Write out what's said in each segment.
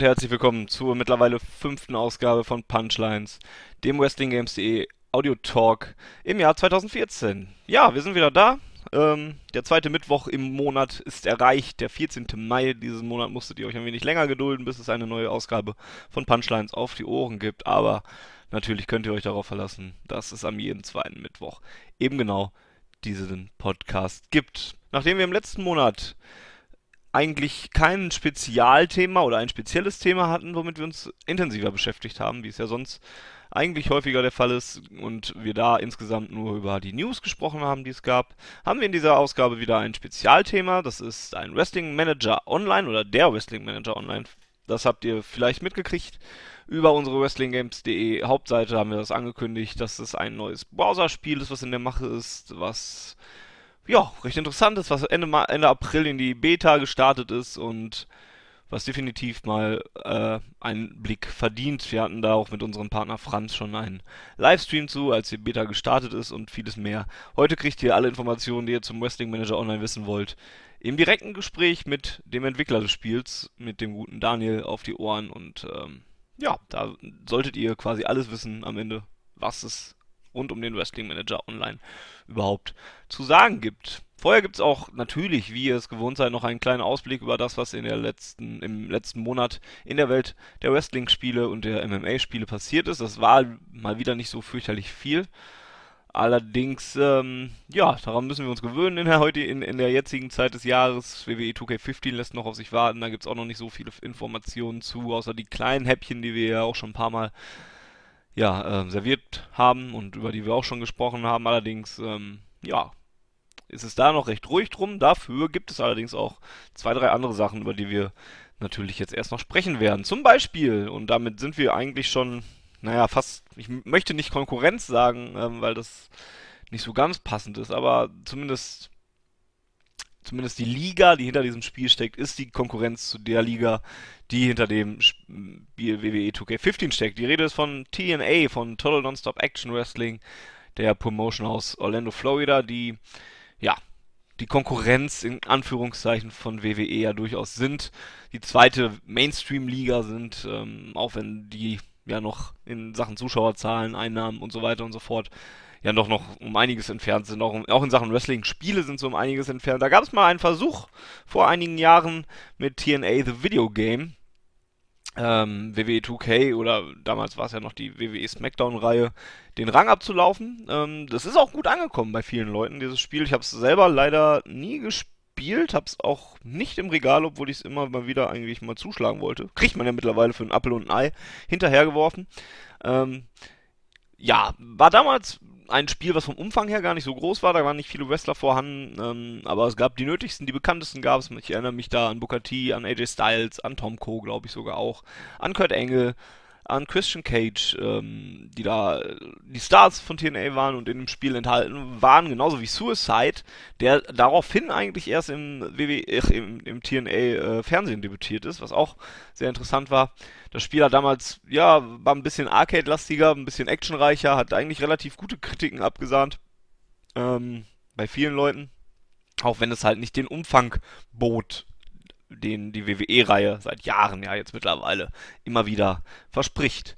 und herzlich willkommen zur mittlerweile fünften Ausgabe von Punchlines, dem WrestlingGames.de Audio Talk im Jahr 2014. Ja, wir sind wieder da. Ähm, der zweite Mittwoch im Monat ist erreicht, der 14. Mai. Diesen Monat musstet ihr euch ein wenig länger gedulden, bis es eine neue Ausgabe von Punchlines auf die Ohren gibt. Aber natürlich könnt ihr euch darauf verlassen, dass es am jeden zweiten Mittwoch eben genau diesen Podcast gibt. Nachdem wir im letzten Monat eigentlich kein Spezialthema oder ein spezielles Thema hatten, womit wir uns intensiver beschäftigt haben, wie es ja sonst eigentlich häufiger der Fall ist und wir da insgesamt nur über die News gesprochen haben, die es gab, haben wir in dieser Ausgabe wieder ein Spezialthema. Das ist ein Wrestling Manager Online oder der Wrestling Manager Online. Das habt ihr vielleicht mitgekriegt. Über unsere WrestlingGames.de Hauptseite haben wir das angekündigt, dass es ein neues Browserspiel ist, was in der Mache ist, was ja, recht interessant ist, was Ende, Ende April in die Beta gestartet ist und was definitiv mal äh, einen Blick verdient. Wir hatten da auch mit unserem Partner Franz schon einen Livestream zu, als die Beta gestartet ist und vieles mehr. Heute kriegt ihr alle Informationen, die ihr zum Wrestling Manager Online wissen wollt, im direkten Gespräch mit dem Entwickler des Spiels, mit dem guten Daniel auf die Ohren und ähm, ja, da solltet ihr quasi alles wissen am Ende, was es rund um den Wrestling Manager Online überhaupt zu sagen gibt. Vorher gibt es auch natürlich, wie ihr es gewohnt seid, noch einen kleinen Ausblick über das, was in der letzten, im letzten Monat in der Welt der Wrestling-Spiele und der MMA-Spiele passiert ist. Das war mal wieder nicht so fürchterlich viel. Allerdings, ähm, ja, daran müssen wir uns gewöhnen in der, heute, in, in der jetzigen Zeit des Jahres. WWE 2K15 lässt noch auf sich warten, da gibt es auch noch nicht so viele Informationen zu, außer die kleinen Häppchen, die wir ja auch schon ein paar Mal ja, äh, serviert haben und über die wir auch schon gesprochen haben. Allerdings, ähm, ja, ist es da noch recht ruhig drum. Dafür gibt es allerdings auch zwei, drei andere Sachen, über die wir natürlich jetzt erst noch sprechen werden. Zum Beispiel, und damit sind wir eigentlich schon, naja, fast, ich möchte nicht Konkurrenz sagen, ähm, weil das nicht so ganz passend ist, aber zumindest zumindest die Liga, die hinter diesem Spiel steckt, ist die Konkurrenz zu der Liga, die hinter dem Spiel WWE 2K15 steckt. Die Rede ist von TNA, von Total Nonstop Action Wrestling, der Promotion aus Orlando, Florida, die, ja, die Konkurrenz in Anführungszeichen von WWE ja durchaus sind. Die zweite Mainstream-Liga sind, ähm, auch wenn die ja noch in Sachen Zuschauerzahlen, Einnahmen und so weiter und so fort ja doch noch um einiges entfernt sind. Auch, auch in Sachen Wrestling-Spiele sind sie um einiges entfernt. Da gab es mal einen Versuch vor einigen Jahren mit TNA The Video Game. Ähm, WWE 2K oder damals war es ja noch die WWE SmackDown-Reihe, den Rang abzulaufen. Ähm, das ist auch gut angekommen bei vielen Leuten, dieses Spiel. Ich habe es selber leider nie gespielt, habe es auch nicht im Regal, obwohl ich es immer mal wieder eigentlich mal zuschlagen wollte. Kriegt man ja mittlerweile für einen Apfel und ein Ei hinterhergeworfen. Ähm, ja, war damals ein Spiel, was vom Umfang her gar nicht so groß war. Da waren nicht viele Wrestler vorhanden, ähm, aber es gab die nötigsten, die bekanntesten gab es. Ich erinnere mich da an Booker T, an AJ Styles, an Tom Cole, glaube ich sogar auch, an Kurt Angle, an Christian Cage, ähm, die da die Stars von TNA waren und in dem Spiel enthalten waren, genauso wie Suicide, der daraufhin eigentlich erst im, WW, äh, im, im TNA äh, Fernsehen debütiert ist, was auch sehr interessant war. Das Spiel hat damals, ja, war ein bisschen Arcade-lastiger, ein bisschen actionreicher, hat eigentlich relativ gute Kritiken abgesahnt. Ähm, bei vielen Leuten. Auch wenn es halt nicht den Umfang bot, den die WWE-Reihe seit Jahren ja jetzt mittlerweile immer wieder verspricht.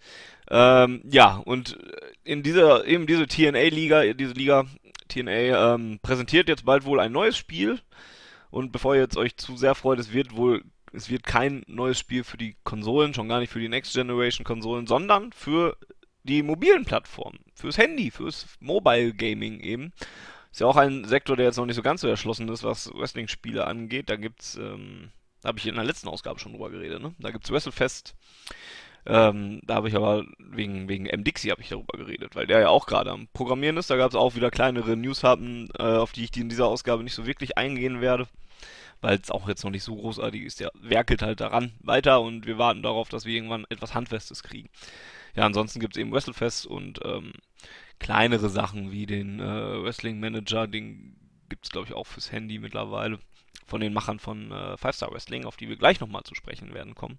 Ähm, ja, und in dieser, eben diese TNA-Liga, diese Liga TNA ähm, präsentiert jetzt bald wohl ein neues Spiel. Und bevor ihr jetzt euch zu sehr freut, es wird wohl, es wird kein neues Spiel für die Konsolen, schon gar nicht für die Next Generation Konsolen, sondern für die mobilen Plattformen, fürs Handy, fürs Mobile Gaming eben. Ist ja auch ein Sektor, der jetzt noch nicht so ganz so erschlossen ist, was Wrestling-Spiele angeht. Da gibt's ähm, da habe ich in der letzten Ausgabe schon drüber geredet, ne? Da gibt's WrestleFest. Ähm, da habe ich aber wegen, wegen M-Dixie habe ich darüber geredet, weil der ja auch gerade am Programmieren ist. Da gab es auch wieder kleinere News-Happen, äh, auf die ich in dieser Ausgabe nicht so wirklich eingehen werde, weil es auch jetzt noch nicht so großartig ist. Der werkelt halt daran weiter und wir warten darauf, dass wir irgendwann etwas Handfestes kriegen. Ja, ansonsten gibt es eben WrestleFest und ähm, kleinere Sachen wie den äh, Wrestling Manager, den gibt es glaube ich auch fürs Handy mittlerweile von den Machern von äh, Five Star Wrestling, auf die wir gleich nochmal zu sprechen werden kommen.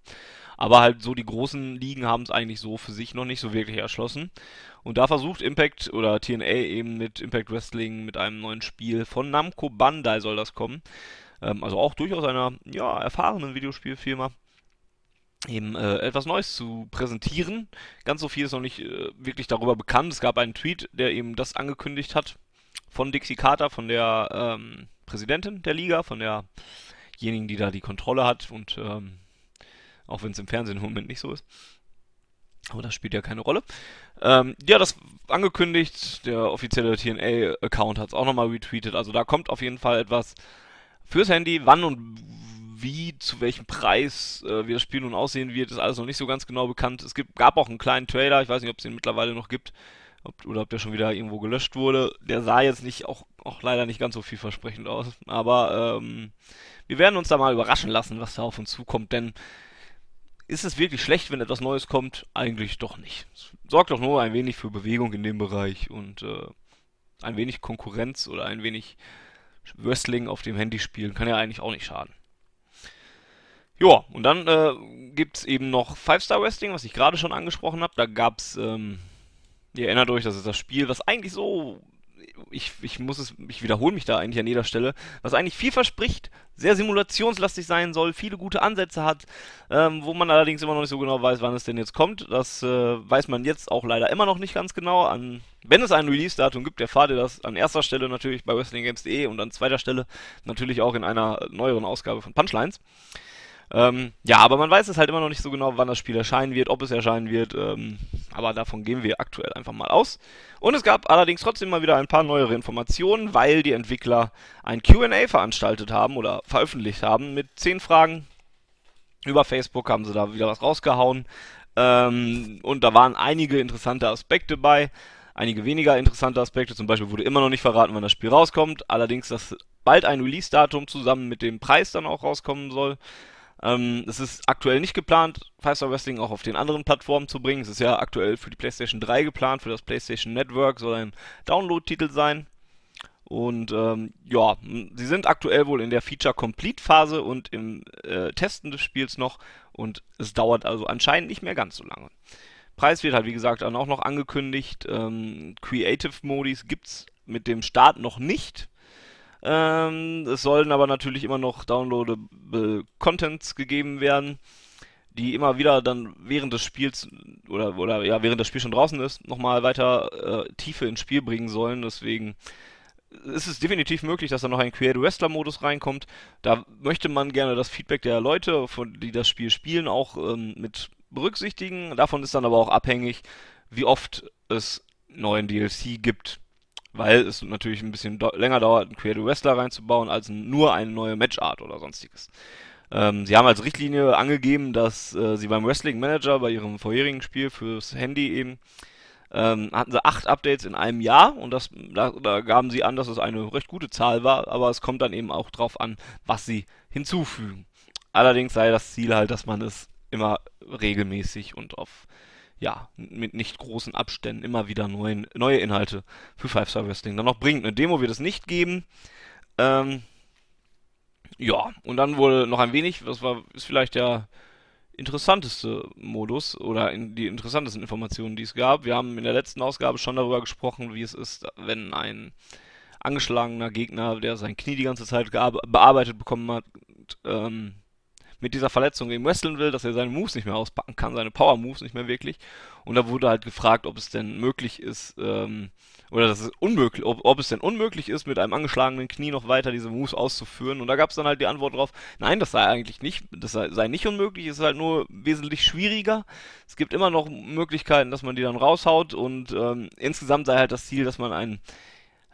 Aber halt so die großen Ligen haben es eigentlich so für sich noch nicht so wirklich erschlossen. Und da versucht Impact oder TNA eben mit Impact Wrestling mit einem neuen Spiel von Namco Bandai soll das kommen. Ähm, also auch durchaus einer ja, erfahrenen Videospielfirma. eben äh, etwas Neues zu präsentieren. Ganz so viel ist noch nicht äh, wirklich darüber bekannt. Es gab einen Tweet, der eben das angekündigt hat von Dixie Carter, von der ähm, Präsidentin der Liga, von derjenigen, die da die Kontrolle hat und ähm, auch wenn es im Fernsehen im Moment nicht so ist. Aber das spielt ja keine Rolle. Ähm, ja, das angekündigt. Der offizielle TNA-Account hat es auch nochmal retweetet. Also da kommt auf jeden Fall etwas fürs Handy. Wann und wie, zu welchem Preis, äh, wie das Spiel nun aussehen wird, ist alles noch nicht so ganz genau bekannt. Es gibt, gab auch einen kleinen Trailer, ich weiß nicht, ob es den mittlerweile noch gibt, ob, oder ob der schon wieder irgendwo gelöscht wurde. Der sah jetzt nicht, auch, auch leider nicht ganz so vielversprechend aus. Aber ähm, wir werden uns da mal überraschen lassen, was da auf uns zukommt, denn ist es wirklich schlecht, wenn etwas Neues kommt? Eigentlich doch nicht. Es sorgt doch nur ein wenig für Bewegung in dem Bereich und äh, ein wenig Konkurrenz oder ein wenig Wrestling auf dem Handy spielen kann ja eigentlich auch nicht schaden. Ja, und dann äh, gibt es eben noch Five-Star Wrestling, was ich gerade schon angesprochen habe. Da gab es, ähm, ihr erinnert euch, das ist das Spiel, was eigentlich so ich, ich muss es, ich wiederhole mich da eigentlich an jeder Stelle, was eigentlich viel verspricht, sehr simulationslastig sein soll, viele gute Ansätze hat, ähm, wo man allerdings immer noch nicht so genau weiß, wann es denn jetzt kommt. Das äh, weiß man jetzt auch leider immer noch nicht ganz genau. An, wenn es ein Release-Datum gibt, erfahrt ihr das an erster Stelle natürlich bei WrestlingGames.de und an zweiter Stelle natürlich auch in einer neueren Ausgabe von Punchlines. Ähm, ja, aber man weiß es halt immer noch nicht so genau, wann das Spiel erscheinen wird, ob es erscheinen wird. Ähm, aber davon gehen wir aktuell einfach mal aus. Und es gab allerdings trotzdem mal wieder ein paar neuere Informationen, weil die Entwickler ein QA veranstaltet haben oder veröffentlicht haben mit 10 Fragen. Über Facebook haben sie da wieder was rausgehauen. Ähm, und da waren einige interessante Aspekte bei. Einige weniger interessante Aspekte. Zum Beispiel wurde immer noch nicht verraten, wann das Spiel rauskommt. Allerdings, dass bald ein Release-Datum zusammen mit dem Preis dann auch rauskommen soll. Ähm, es ist aktuell nicht geplant, Five Star Wrestling auch auf den anderen Plattformen zu bringen. Es ist ja aktuell für die PlayStation 3 geplant, für das PlayStation Network soll ein Download-Titel sein. Und ähm, ja, sie sind aktuell wohl in der Feature-Complete-Phase und im äh, Testen des Spiels noch. Und es dauert also anscheinend nicht mehr ganz so lange. Preis wird halt, wie gesagt, auch noch angekündigt. Ähm, Creative Modis gibt es mit dem Start noch nicht. Ähm, es sollen aber natürlich immer noch downloadable Contents gegeben werden, die immer wieder dann während des Spiels oder, oder ja, während das Spiel schon draußen ist, nochmal weiter äh, Tiefe ins Spiel bringen sollen. Deswegen ist es definitiv möglich, dass da noch ein Create Wrestler Modus reinkommt. Da möchte man gerne das Feedback der Leute, von, die das Spiel spielen, auch ähm, mit berücksichtigen. Davon ist dann aber auch abhängig, wie oft es neuen DLC gibt weil es natürlich ein bisschen länger dauert, einen Creative Wrestler reinzubauen, als nur eine neue Matchart oder sonstiges. Ähm, sie haben als Richtlinie angegeben, dass äh, sie beim Wrestling Manager, bei ihrem vorherigen Spiel fürs Handy eben, ähm, hatten sie acht Updates in einem Jahr und das, da, da gaben sie an, dass es eine recht gute Zahl war, aber es kommt dann eben auch drauf an, was sie hinzufügen. Allerdings sei das Ziel halt, dass man es immer regelmäßig und auf ja, mit nicht großen Abständen immer wieder neuen, neue Inhalte für Five Star Wrestling dann noch bringt. Eine Demo wird es nicht geben. Ähm, ja, und dann wurde noch ein wenig, das war, ist vielleicht der interessanteste Modus oder in die interessantesten Informationen, die es gab. Wir haben in der letzten Ausgabe schon darüber gesprochen, wie es ist, wenn ein angeschlagener Gegner, der sein Knie die ganze Zeit bearbeitet bekommen hat, ähm, mit dieser Verletzung eben wresteln will, dass er seine Moves nicht mehr auspacken kann, seine Power Moves nicht mehr wirklich. Und da wurde halt gefragt, ob es denn möglich ist, ähm, oder dass es unmöglich, ob, ob es denn unmöglich ist, mit einem angeschlagenen Knie noch weiter diese Moves auszuführen. Und da gab es dann halt die Antwort drauf, nein, das sei eigentlich nicht, das sei, sei nicht unmöglich, es ist halt nur wesentlich schwieriger. Es gibt immer noch Möglichkeiten, dass man die dann raushaut und ähm, insgesamt sei halt das Ziel, dass man einen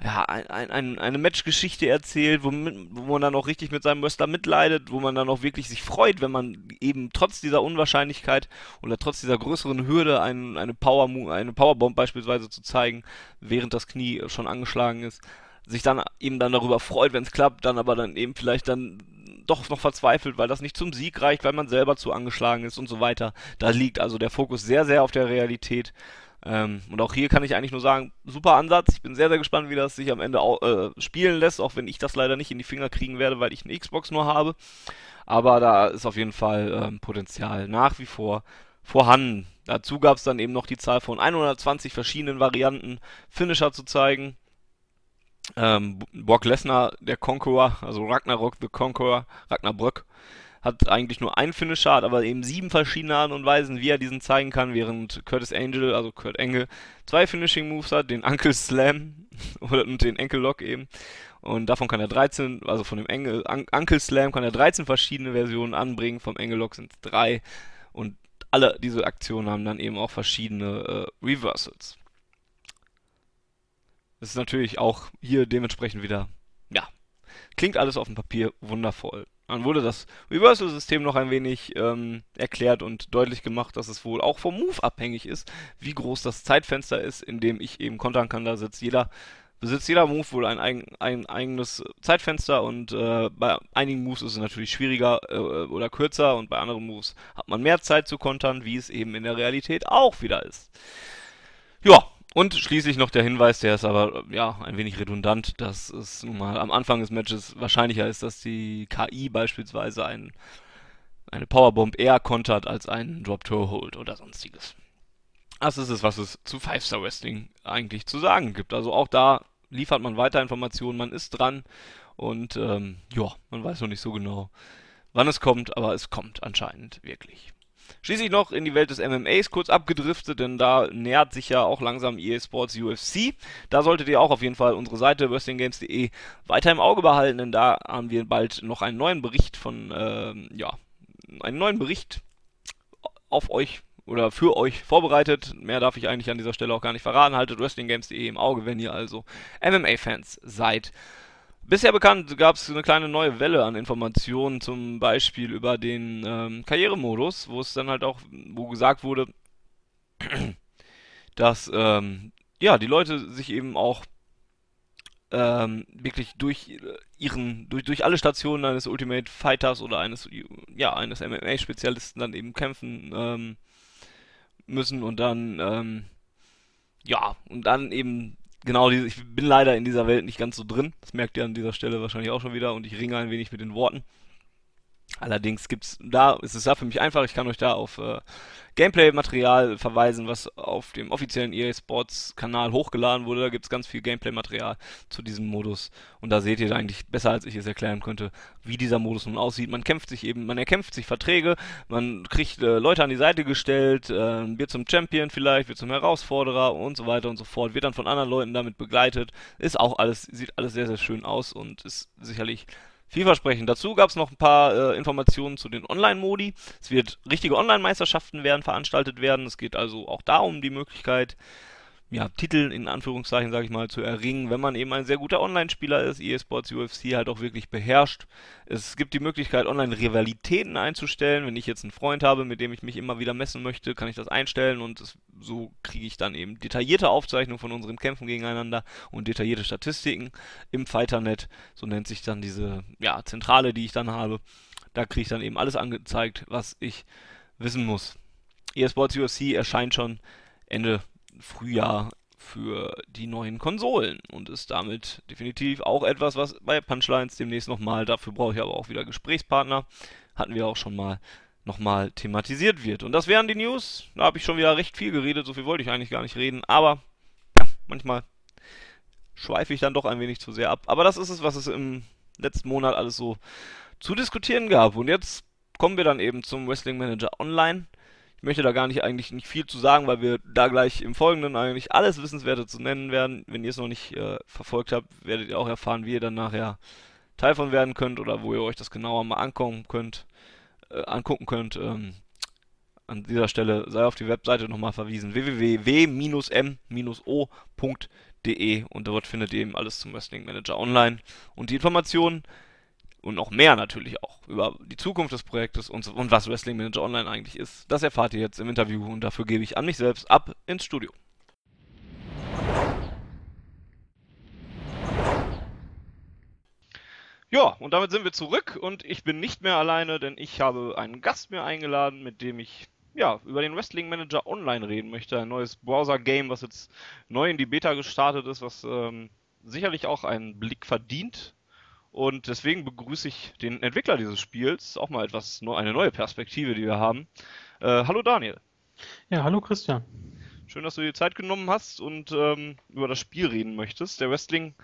ja, ein, ein, eine Matchgeschichte erzählt, wo, wo man dann auch richtig mit seinem Wrestler mitleidet, wo man dann auch wirklich sich freut, wenn man eben trotz dieser Unwahrscheinlichkeit oder trotz dieser größeren Hürde ein, eine, Power, eine Powerbomb beispielsweise zu zeigen, während das Knie schon angeschlagen ist, sich dann eben dann darüber freut, wenn es klappt, dann aber dann eben vielleicht dann doch noch verzweifelt, weil das nicht zum Sieg reicht, weil man selber zu angeschlagen ist und so weiter. Da liegt also der Fokus sehr, sehr auf der Realität. Ähm, und auch hier kann ich eigentlich nur sagen, super Ansatz. Ich bin sehr, sehr gespannt, wie das sich am Ende auch, äh, spielen lässt, auch wenn ich das leider nicht in die Finger kriegen werde, weil ich eine Xbox nur habe. Aber da ist auf jeden Fall ähm, Potenzial nach wie vor vorhanden. Dazu gab es dann eben noch die Zahl von 120 verschiedenen Varianten, Finisher zu zeigen. Ähm, Brock Lesnar, der Conqueror, also Ragnarok the Conqueror, Ragnarbrück, hat eigentlich nur einen Finisher, hat aber eben sieben verschiedene Arten und Weisen, wie er diesen zeigen kann, während Curtis Angel, also Kurt Engel, zwei Finishing Moves hat, den Uncle Slam und den Enkel Lock eben. Und davon kann er 13, also von dem Engel, Un Slam kann er 13 verschiedene Versionen anbringen, vom Engel Lock sind es drei. Und alle diese Aktionen haben dann eben auch verschiedene äh, Reversals. Das ist natürlich auch hier dementsprechend wieder, ja, klingt alles auf dem Papier wundervoll. Dann wurde das Reversal-System noch ein wenig ähm, erklärt und deutlich gemacht, dass es wohl auch vom Move abhängig ist, wie groß das Zeitfenster ist, in dem ich eben kontern kann. Da sitzt jeder, besitzt jeder Move wohl ein, ein, ein eigenes Zeitfenster und äh, bei einigen Moves ist es natürlich schwieriger äh, oder kürzer und bei anderen Moves hat man mehr Zeit zu kontern, wie es eben in der Realität auch wieder ist. Ja, und schließlich noch der Hinweis, der ist aber ja ein wenig redundant, dass es nun mal am Anfang des Matches wahrscheinlicher ist, dass die KI beispielsweise ein, eine Powerbomb eher kontert als einen Drop-Toe-Hold oder sonstiges. Das ist es, was es zu Five-Star Wrestling eigentlich zu sagen gibt. Also auch da liefert man weiter Informationen, man ist dran und ähm, ja, man weiß noch nicht so genau, wann es kommt, aber es kommt anscheinend wirklich. Schließlich noch in die Welt des MMAs kurz abgedriftet, denn da nähert sich ja auch langsam EA Sports UFC. Da solltet ihr auch auf jeden Fall unsere Seite wrestlinggames.de weiter im Auge behalten, denn da haben wir bald noch einen neuen Bericht von, ähm, ja, einen neuen Bericht auf euch oder für euch vorbereitet. Mehr darf ich eigentlich an dieser Stelle auch gar nicht verraten. Haltet wrestlinggames.de im Auge, wenn ihr also MMA-Fans seid. Bisher bekannt gab es eine kleine neue Welle an Informationen, zum Beispiel über den ähm, Karrieremodus, wo es dann halt auch, wo gesagt wurde, dass ähm, ja die Leute sich eben auch ähm, wirklich durch ihren, durch, durch alle Stationen eines Ultimate Fighters oder eines, ja, eines MMA-Spezialisten dann eben kämpfen ähm, müssen und dann, ähm, ja, und dann eben genau, ich bin leider in dieser Welt nicht ganz so drin. Das merkt ihr an dieser Stelle wahrscheinlich auch schon wieder und ich ringe ein wenig mit den Worten. Allerdings gibt's da, ist es da für mich einfach, ich kann euch da auf äh, Gameplay-Material verweisen, was auf dem offiziellen EA Sports-Kanal hochgeladen wurde. Da gibt es ganz viel Gameplay-Material zu diesem Modus. Und da seht ihr eigentlich besser, als ich es erklären könnte, wie dieser Modus nun aussieht. Man kämpft sich eben, man erkämpft sich Verträge, man kriegt äh, Leute an die Seite gestellt, äh, wird zum Champion vielleicht, wird zum Herausforderer und so weiter und so fort, wird dann von anderen Leuten damit begleitet. Ist auch alles, sieht alles sehr, sehr schön aus und ist sicherlich vielversprechend. Dazu gab es noch ein paar äh, Informationen zu den Online-Modi. Es wird richtige Online-Meisterschaften werden veranstaltet werden. Es geht also auch darum, die Möglichkeit, ja, Titel in Anführungszeichen, sage ich mal, zu erringen, wenn man eben ein sehr guter Online-Spieler ist, eSports UFC halt auch wirklich beherrscht. Es gibt die Möglichkeit, Online-Rivalitäten einzustellen. Wenn ich jetzt einen Freund habe, mit dem ich mich immer wieder messen möchte, kann ich das einstellen und das, so kriege ich dann eben detaillierte Aufzeichnungen von unseren Kämpfen gegeneinander und detaillierte Statistiken im Fighternet. So nennt sich dann diese ja, Zentrale, die ich dann habe. Da kriege ich dann eben alles angezeigt, was ich wissen muss. eSports UFC erscheint schon Ende Frühjahr für die neuen Konsolen und ist damit definitiv auch etwas, was bei Punchlines demnächst nochmal, dafür brauche ich aber auch wieder Gesprächspartner, hatten wir auch schon mal nochmal thematisiert wird. Und das wären die News. Da habe ich schon wieder recht viel geredet, so viel wollte ich eigentlich gar nicht reden, aber ja, manchmal schweife ich dann doch ein wenig zu sehr ab. Aber das ist es, was es im letzten Monat alles so zu diskutieren gab. Und jetzt kommen wir dann eben zum Wrestling Manager Online. Ich möchte da gar nicht eigentlich nicht viel zu sagen, weil wir da gleich im Folgenden eigentlich alles Wissenswerte zu nennen werden. Wenn ihr es noch nicht äh, verfolgt habt, werdet ihr auch erfahren, wie ihr dann nachher Teil von werden könnt oder wo ihr euch das genauer mal angucken könnt. Äh, angucken könnt. Ähm, an dieser Stelle sei auf die Webseite nochmal verwiesen: www.w-m-o.de und dort findet ihr eben alles zum Wrestling Manager Online. Und die Informationen und noch mehr natürlich auch über die Zukunft des Projektes und, und was Wrestling Manager Online eigentlich ist. Das erfahrt ihr jetzt im Interview und dafür gebe ich an mich selbst ab ins Studio. Ja, und damit sind wir zurück und ich bin nicht mehr alleine, denn ich habe einen Gast mir eingeladen, mit dem ich ja, über den Wrestling Manager Online reden möchte. Ein neues Browser-Game, was jetzt neu in die Beta gestartet ist, was ähm, sicherlich auch einen Blick verdient und deswegen begrüße ich den Entwickler dieses Spiels, auch mal etwas, eine neue Perspektive, die wir haben. Äh, hallo Daniel. Ja, hallo Christian. Schön, dass du dir Zeit genommen hast und ähm, über das Spiel reden möchtest. Der Wrestling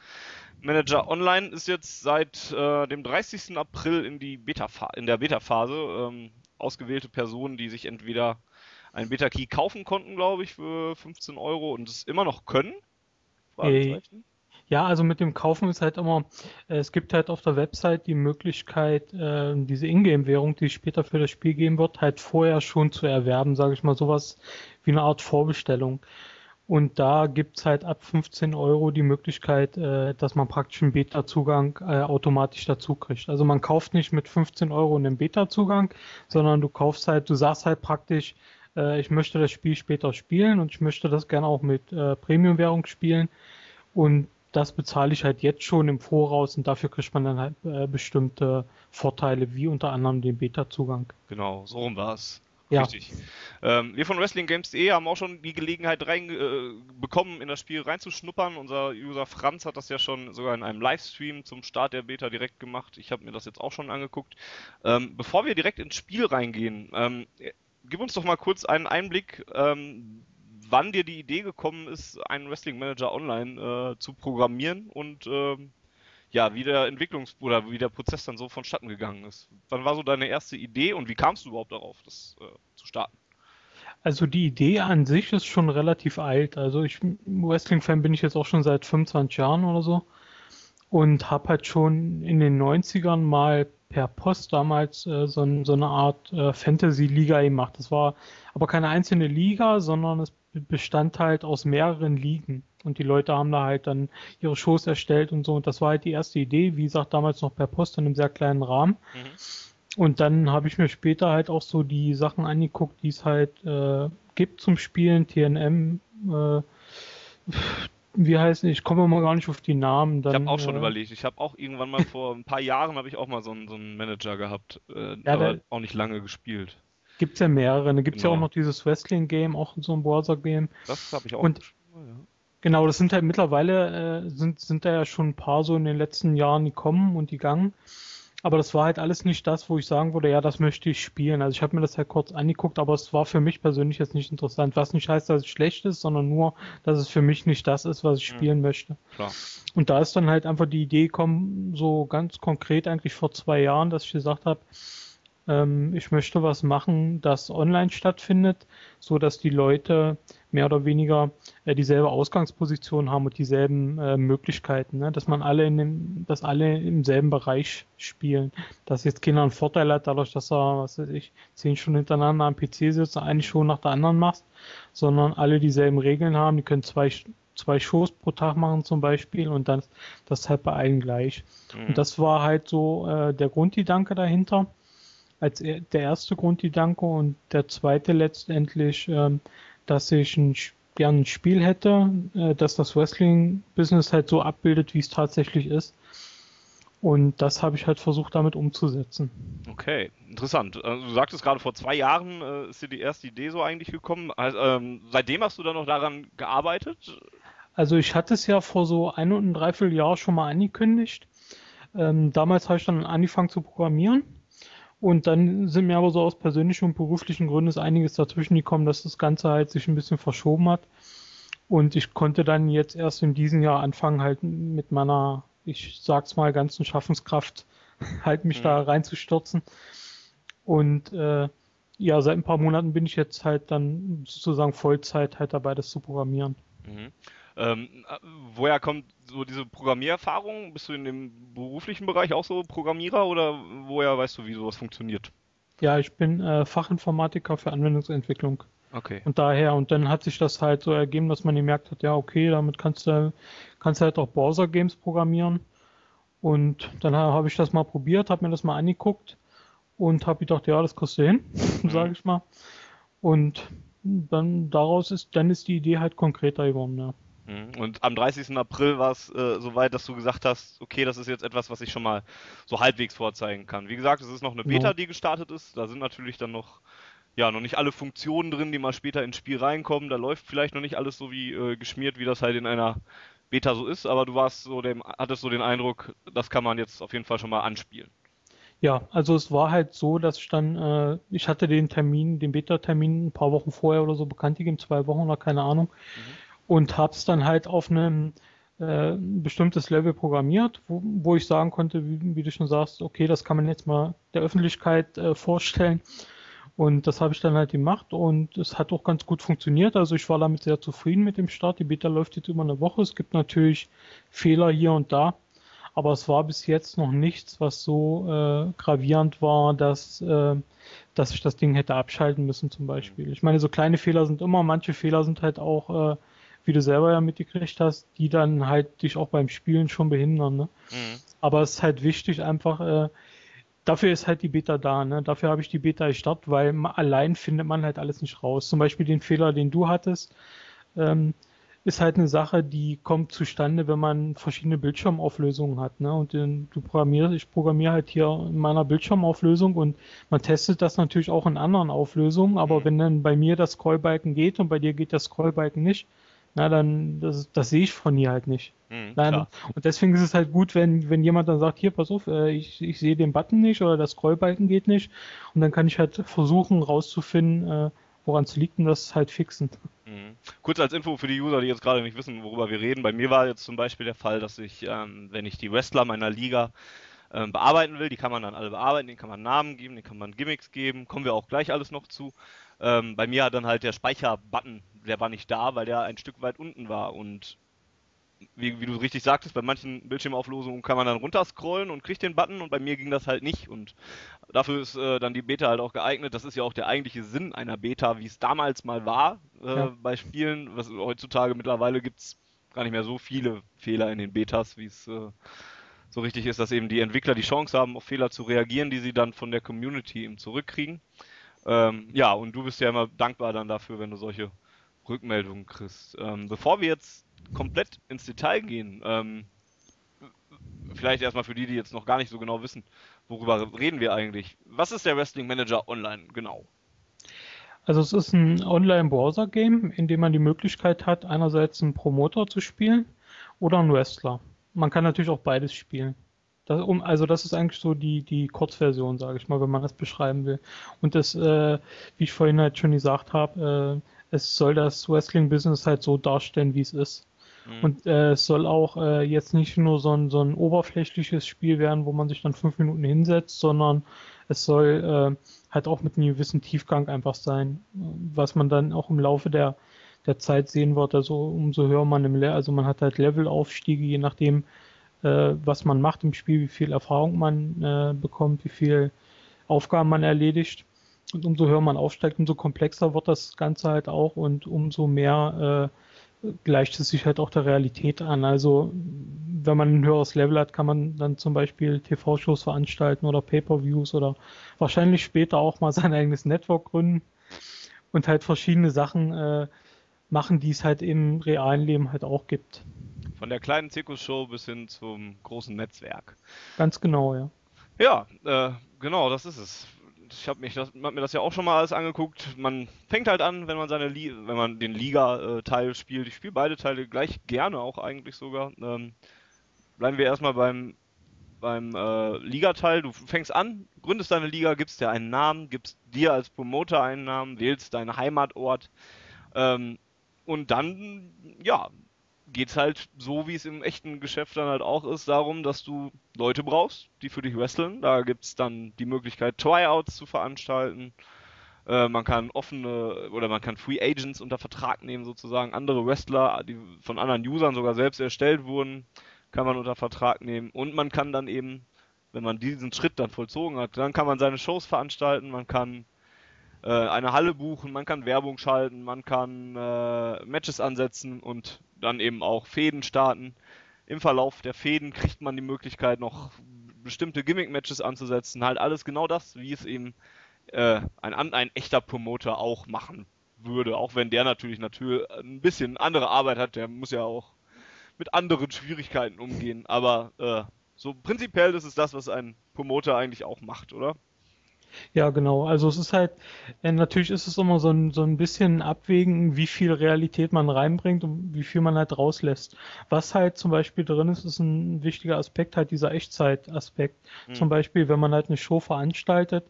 Manager Online ist jetzt seit äh, dem 30. April in, die Beta in der Beta-Phase. Ähm, ausgewählte Personen, die sich entweder einen Beta-Key kaufen konnten, glaube ich, für 15 Euro und es immer noch können. Äh, ja, also mit dem Kaufen ist halt immer, äh, es gibt halt auf der Website die Möglichkeit, äh, diese Ingame-Währung, die es später für das Spiel geben wird, halt vorher schon zu erwerben, sage ich mal, sowas wie eine Art Vorbestellung. Und da gibt's halt ab 15 Euro die Möglichkeit, äh, dass man praktisch einen Beta-Zugang äh, automatisch dazu kriegt. Also man kauft nicht mit 15 Euro einen Beta-Zugang, sondern du kaufst halt, du sagst halt praktisch, äh, ich möchte das Spiel später spielen und ich möchte das gerne auch mit äh, Premium-Währung spielen. Und das bezahle ich halt jetzt schon im Voraus und dafür kriegt man dann halt äh, bestimmte Vorteile, wie unter anderem den Beta-Zugang. Genau, so rum war es. Ja. Richtig. Ähm, wir von WrestlingGames.de haben auch schon die Gelegenheit rein, äh, bekommen, in das Spiel reinzuschnuppern. Unser User Franz hat das ja schon sogar in einem Livestream zum Start der Beta direkt gemacht. Ich habe mir das jetzt auch schon angeguckt. Ähm, bevor wir direkt ins Spiel reingehen, ähm, gib uns doch mal kurz einen Einblick, ähm, wann dir die Idee gekommen ist, einen Wrestling Manager Online äh, zu programmieren und ähm, ja, wie der Entwicklungs- oder wie der Prozess dann so vonstatten gegangen ist. Wann war so deine erste Idee und wie kamst du überhaupt darauf, das äh, zu starten? Also die Idee an sich ist schon relativ alt. Also ich Wrestling-Fan bin ich jetzt auch schon seit 25 Jahren oder so und habe halt schon in den 90ern mal per Post damals äh, so, so, eine Art äh, Fantasy-Liga gemacht. Das war aber keine einzelne Liga, sondern es bestand halt aus mehreren Ligen. Und die Leute haben da halt dann ihre Shows erstellt und so. Und das war halt die erste Idee, wie gesagt, damals noch per Post in einem sehr kleinen Rahmen. Mhm. Und dann habe ich mir später halt auch so die Sachen angeguckt, die es halt äh, gibt zum Spielen, TNM, äh, wie heißt ich komme mal gar nicht auf die Namen. Dann, ich habe auch schon äh, überlegt. Ich habe auch irgendwann mal vor ein paar Jahren habe ich auch mal so einen, so einen Manager gehabt, äh, ja, aber auch nicht lange gespielt. Gibt's ja mehrere. Da gibt's genau. ja auch noch dieses Wrestling-Game, auch so ein Browser-Game. Das habe ich auch. Und, ja. Genau, das sind halt mittlerweile, äh, sind, sind da ja schon ein paar so in den letzten Jahren gekommen und gegangen. Aber das war halt alles nicht das, wo ich sagen würde, ja, das möchte ich spielen. Also ich habe mir das halt kurz angeguckt, aber es war für mich persönlich jetzt nicht interessant. Was nicht heißt, dass es schlecht ist, sondern nur, dass es für mich nicht das ist, was ich mhm. spielen möchte. Klar. Und da ist dann halt einfach die Idee gekommen, so ganz konkret eigentlich vor zwei Jahren, dass ich gesagt habe, ähm, ich möchte was machen, das online stattfindet, so dass die Leute mehr oder weniger äh, dieselbe Ausgangsposition haben und dieselben äh, Möglichkeiten, ne? dass man alle in dem, dass alle im selben Bereich spielen. Dass jetzt keiner einen Vorteil hat, dadurch, dass er, was weiß ich, zehn Stunden hintereinander am PC sitzt und eine Show nach der anderen machst, sondern alle dieselben Regeln haben, die können zwei zwei Shows pro Tag machen zum Beispiel und dann das halt bei allen gleich. Mhm. Und das war halt so äh, der Grundgedanke dahinter als der erste Grundgedanke und der zweite letztendlich, ähm, dass ich ein, gerne ein Spiel hätte, äh, dass das Wrestling-Business halt so abbildet, wie es tatsächlich ist. Und das habe ich halt versucht damit umzusetzen. Okay, interessant. Also, du sagtest gerade vor zwei Jahren äh, ist dir die erste Idee so eigentlich gekommen. Also, ähm, seitdem hast du dann noch daran gearbeitet? Also ich hatte es ja vor so ein und ein Dreivierteljahr schon mal angekündigt. Ähm, damals habe ich dann angefangen zu programmieren und dann sind mir aber so aus persönlichen und beruflichen Gründen ist einiges dazwischen gekommen, dass das Ganze halt sich ein bisschen verschoben hat. Und ich konnte dann jetzt erst in diesem Jahr anfangen, halt mit meiner, ich sag's mal, ganzen Schaffenskraft halt mich mhm. da reinzustürzen. Und äh, ja, seit ein paar Monaten bin ich jetzt halt dann sozusagen Vollzeit halt dabei, das zu programmieren. Mhm. Ähm, äh, woher kommt so diese Programmiererfahrung? Bist du in dem beruflichen Bereich auch so Programmierer oder woher weißt du, wie sowas funktioniert? Ja, ich bin äh, Fachinformatiker für Anwendungsentwicklung. Okay. Und daher, und dann hat sich das halt so ergeben, dass man gemerkt hat, ja, okay, damit kannst du, kannst du halt auch Browser-Games programmieren. Und dann habe ich das mal probiert, habe mir das mal angeguckt und habe gedacht, ja, das kriegst du hin, mhm. sage ich mal. Und dann daraus ist, dann ist die Idee halt konkreter geworden, ja. Mhm. Und am 30. April war es äh, soweit, dass du gesagt hast, okay, das ist jetzt etwas, was ich schon mal so halbwegs vorzeigen kann. Wie gesagt, es ist noch eine Beta, die gestartet ist. Da sind natürlich dann noch, ja, noch nicht alle Funktionen drin, die mal später ins Spiel reinkommen. Da läuft vielleicht noch nicht alles so wie äh, geschmiert, wie das halt in einer Beta so ist. Aber du warst so dem, hattest so den Eindruck, das kann man jetzt auf jeden Fall schon mal anspielen. Ja, also es war halt so, dass ich dann, äh, ich hatte den Termin, den Beta-Termin ein paar Wochen vorher oder so bekannt gegeben, zwei Wochen oder keine Ahnung, mhm. Und hab's dann halt auf einem äh, bestimmtes Level programmiert, wo, wo ich sagen konnte, wie, wie, du schon sagst, okay, das kann man jetzt mal der Öffentlichkeit äh, vorstellen. Und das habe ich dann halt gemacht und es hat auch ganz gut funktioniert. Also ich war damit sehr zufrieden mit dem Start. Die Beta läuft jetzt über eine Woche. Es gibt natürlich Fehler hier und da, aber es war bis jetzt noch nichts, was so äh, gravierend war, dass, äh, dass ich das Ding hätte abschalten müssen zum Beispiel. Ich meine, so kleine Fehler sind immer, manche Fehler sind halt auch äh, wie du selber ja mitgekriegt hast, die dann halt dich auch beim Spielen schon behindern. Ne? Mhm. Aber es ist halt wichtig, einfach, äh, dafür ist halt die Beta da, ne? Dafür habe ich die Beta gestartet, weil allein findet man halt alles nicht raus. Zum Beispiel den Fehler, den du hattest, ähm, ist halt eine Sache, die kommt zustande, wenn man verschiedene Bildschirmauflösungen hat. Ne? Und den, du programmierst, ich programmiere halt hier in meiner Bildschirmauflösung und man testet das natürlich auch in anderen Auflösungen, aber mhm. wenn dann bei mir das Scrollbalken geht und bei dir geht das Scrollbalken nicht, na dann, das, das sehe ich von hier halt nicht. Mhm, Nein, und deswegen ist es halt gut, wenn, wenn jemand dann sagt, hier, pass auf, äh, ich, ich sehe den Button nicht oder das Scrollbalken geht nicht. Und dann kann ich halt versuchen rauszufinden, äh, woran es liegt und das halt fixen. Mhm. Kurz als Info für die User, die jetzt gerade nicht wissen, worüber wir reden. Bei mir war jetzt zum Beispiel der Fall, dass ich, ähm, wenn ich die Wrestler meiner Liga ähm, bearbeiten will, die kann man dann alle bearbeiten, denen kann man Namen geben, denen kann man Gimmicks geben, kommen wir auch gleich alles noch zu. Ähm, bei mir hat dann halt der Speicherbutton, der war nicht da, weil der ein Stück weit unten war und wie, wie, du richtig sagtest, bei manchen Bildschirmauflösungen kann man dann runterscrollen und kriegt den Button und bei mir ging das halt nicht und dafür ist äh, dann die Beta halt auch geeignet. Das ist ja auch der eigentliche Sinn einer Beta, wie es damals mal war äh, ja. bei Spielen. Was, heutzutage mittlerweile gibt es gar nicht mehr so viele Fehler in den Betas, wie es äh, so richtig ist, dass eben die Entwickler die Chance haben, auf Fehler zu reagieren, die sie dann von der Community eben zurückkriegen. Ähm, ja, und du bist ja immer dankbar dann dafür, wenn du solche Rückmeldungen kriegst. Ähm, bevor wir jetzt komplett ins Detail gehen, ähm, vielleicht erstmal für die, die jetzt noch gar nicht so genau wissen, worüber reden wir eigentlich. Was ist der Wrestling Manager Online genau? Also es ist ein Online-Browser-Game, in dem man die Möglichkeit hat, einerseits einen Promoter zu spielen oder einen Wrestler. Man kann natürlich auch beides spielen. Das, um, also das ist eigentlich so die, die Kurzversion, sage ich mal, wenn man das beschreiben will. Und das, äh, wie ich vorhin halt schon gesagt habe, äh, es soll das Wrestling-Business halt so darstellen, wie es ist. Mhm. Und äh, es soll auch äh, jetzt nicht nur so ein, so ein oberflächliches Spiel werden, wo man sich dann fünf Minuten hinsetzt, sondern es soll äh, halt auch mit einem gewissen Tiefgang einfach sein, was man dann auch im Laufe der, der Zeit sehen wird. Also umso höher man im Level, also man hat halt Levelaufstiege, je nachdem, äh, was man macht im Spiel, wie viel Erfahrung man äh, bekommt, wie viel Aufgaben man erledigt. Und umso höher man aufsteigt, umso komplexer wird das Ganze halt auch und umso mehr äh, gleicht es sich halt auch der Realität an. Also wenn man ein höheres Level hat, kann man dann zum Beispiel TV-Shows veranstalten oder Pay-per-Views oder wahrscheinlich später auch mal sein eigenes Network gründen und halt verschiedene Sachen äh, machen, die es halt im realen Leben halt auch gibt. Von der kleinen Zirkusshow bis hin zum großen Netzwerk. Ganz genau, ja. Ja, äh, genau, das ist es. Ich habe hab mir das ja auch schon mal alles angeguckt. Man fängt halt an, wenn man seine Li wenn man den Liga-Teil spielt. Ich spiele beide Teile gleich gerne, auch eigentlich sogar. Ähm, bleiben wir erstmal beim beim äh, Liga-Teil. Du fängst an, gründest deine Liga, gibst dir einen Namen, gibst dir als Promoter einen Namen, wählst deinen Heimatort. Ähm, und dann, ja, geht's halt so, wie es im echten Geschäft dann halt auch ist, darum, dass du Leute brauchst, die für dich wresteln. Da gibt's dann die Möglichkeit, Tryouts zu veranstalten. Äh, man kann offene oder man kann Free Agents unter Vertrag nehmen, sozusagen. Andere Wrestler, die von anderen Usern sogar selbst erstellt wurden, kann man unter Vertrag nehmen. Und man kann dann eben, wenn man diesen Schritt dann vollzogen hat, dann kann man seine Shows veranstalten, man kann äh, eine Halle buchen, man kann Werbung schalten, man kann äh, Matches ansetzen und dann eben auch Fäden starten. Im Verlauf der Fäden kriegt man die Möglichkeit, noch bestimmte Gimmick-Matches anzusetzen. Halt alles genau das, wie es eben äh, ein, ein echter Promoter auch machen würde. Auch wenn der natürlich, natürlich ein bisschen andere Arbeit hat, der muss ja auch mit anderen Schwierigkeiten umgehen. Aber äh, so prinzipiell ist es das, was ein Promoter eigentlich auch macht, oder? Ja, genau. Also es ist halt, äh, natürlich ist es immer so ein, so ein bisschen Abwägen, wie viel Realität man reinbringt und wie viel man halt rauslässt. Was halt zum Beispiel drin ist, ist ein wichtiger Aspekt, halt dieser Echtzeit-Aspekt. Mhm. Zum Beispiel, wenn man halt eine Show veranstaltet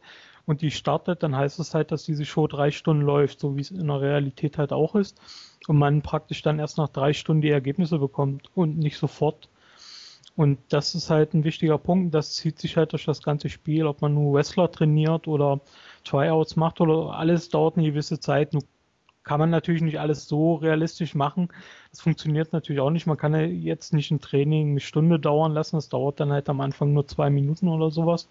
und die startet, dann heißt es halt, dass diese Show drei Stunden läuft, so wie es in der Realität halt auch ist. Und man praktisch dann erst nach drei Stunden die Ergebnisse bekommt und nicht sofort. Und das ist halt ein wichtiger Punkt. Das zieht sich halt durch das ganze Spiel, ob man nur Wrestler trainiert oder Tryouts macht oder alles dauert eine gewisse Zeit. Nun kann man natürlich nicht alles so realistisch machen. Das funktioniert natürlich auch nicht. Man kann ja jetzt nicht ein Training eine Stunde dauern lassen. Das dauert dann halt am Anfang nur zwei Minuten oder sowas.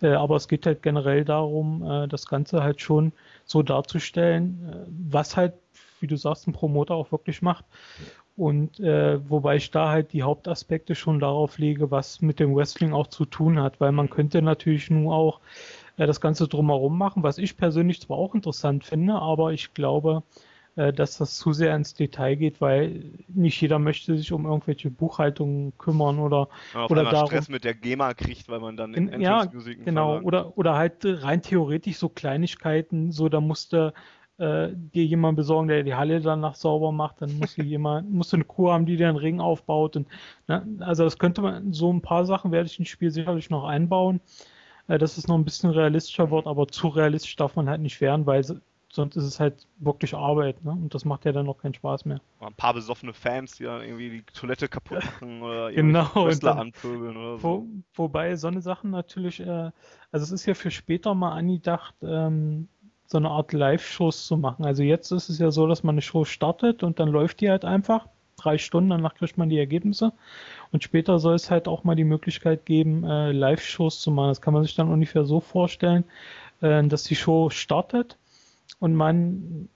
Äh, aber es geht halt generell darum, äh, das Ganze halt schon so darzustellen, äh, was halt, wie du sagst, ein Promoter auch wirklich macht. Und äh, wobei ich da halt die Hauptaspekte schon darauf lege, was mit dem Wrestling auch zu tun hat, weil man könnte natürlich nur auch äh, das Ganze drumherum machen, was ich persönlich zwar auch interessant finde, aber ich glaube, äh, dass das zu sehr ins Detail geht, weil nicht jeder möchte sich um irgendwelche Buchhaltungen kümmern oder ja, oder darum, Stress mit der GEMA kriegt, weil man dann in, ja genau verlangt. oder oder halt rein theoretisch so Kleinigkeiten, so da musste äh, dir jemand besorgen, der die Halle danach sauber macht, dann musst du jemand, musst du eine Crew haben, die dir einen Ring aufbaut und ne, also das könnte man, so ein paar Sachen werde ich ins Spiel sicherlich noch einbauen, äh, dass es noch ein bisschen realistischer wird, aber zu realistisch darf man halt nicht werden, weil sonst ist es halt wirklich Arbeit, ne? Und das macht ja dann noch keinen Spaß mehr. Ein paar besoffene Fans, die dann irgendwie die Toilette kaputt machen oder genau, Wrestler anpöbeln oder so. Wo, wobei so eine Sachen natürlich, äh, also es ist ja für später mal angedacht, ähm, so eine Art Live-Shows zu machen. Also jetzt ist es ja so, dass man eine Show startet und dann läuft die halt einfach. Drei Stunden, danach kriegt man die Ergebnisse. Und später soll es halt auch mal die Möglichkeit geben, äh, Live-Shows zu machen. Das kann man sich dann ungefähr so vorstellen, äh, dass die Show startet und man,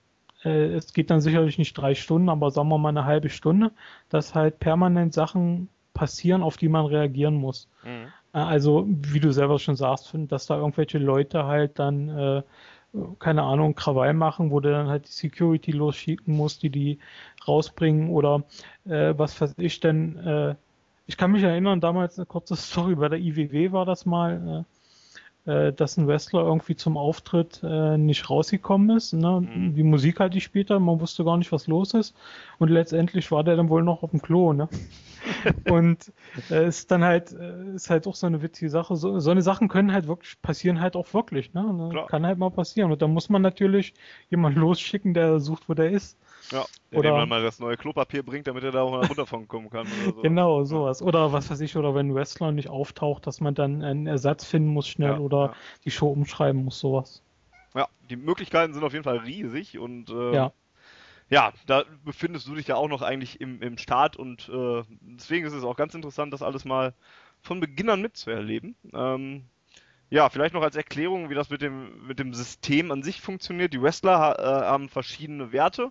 äh, es geht dann sicherlich nicht drei Stunden, aber sagen wir mal eine halbe Stunde, dass halt permanent Sachen passieren, auf die man reagieren muss. Mhm. Äh, also, wie du selber schon sagst, dass da irgendwelche Leute halt dann äh, keine Ahnung, Krawall machen, wo du dann halt die Security losschicken musst, die die rausbringen oder äh, was weiß ich denn. Äh, ich kann mich erinnern, damals eine kurze Story bei der IWW war das mal, äh, äh, dass ein Wrestler irgendwie zum Auftritt äh, nicht rausgekommen ist. Ne? Mhm. Die Musik halt die später, man wusste gar nicht, was los ist. Und letztendlich war der dann wohl noch auf dem Klo. Ne? und äh, ist dann halt, äh, ist halt auch so eine witzige Sache. So, so eine Sachen können halt wirklich, passieren halt auch wirklich, ne? Kann halt mal passieren. Und da muss man natürlich jemanden losschicken, der sucht, wo der ist. Ja, oder man mal das neue Klopapier bringt, damit er da auch mal runterkommen kann. So. Genau, sowas. Oder was weiß ich, oder wenn ein Wrestler nicht auftaucht, dass man dann einen Ersatz finden muss schnell ja, oder ja. die Show umschreiben muss, sowas. Ja, die Möglichkeiten sind auf jeden Fall riesig und äh, ja ja, da befindest du dich ja auch noch eigentlich im, im Start und äh, deswegen ist es auch ganz interessant, das alles mal von Beginn an mitzuerleben. Ähm, ja, vielleicht noch als Erklärung, wie das mit dem, mit dem System an sich funktioniert. Die Wrestler äh, haben verschiedene Werte.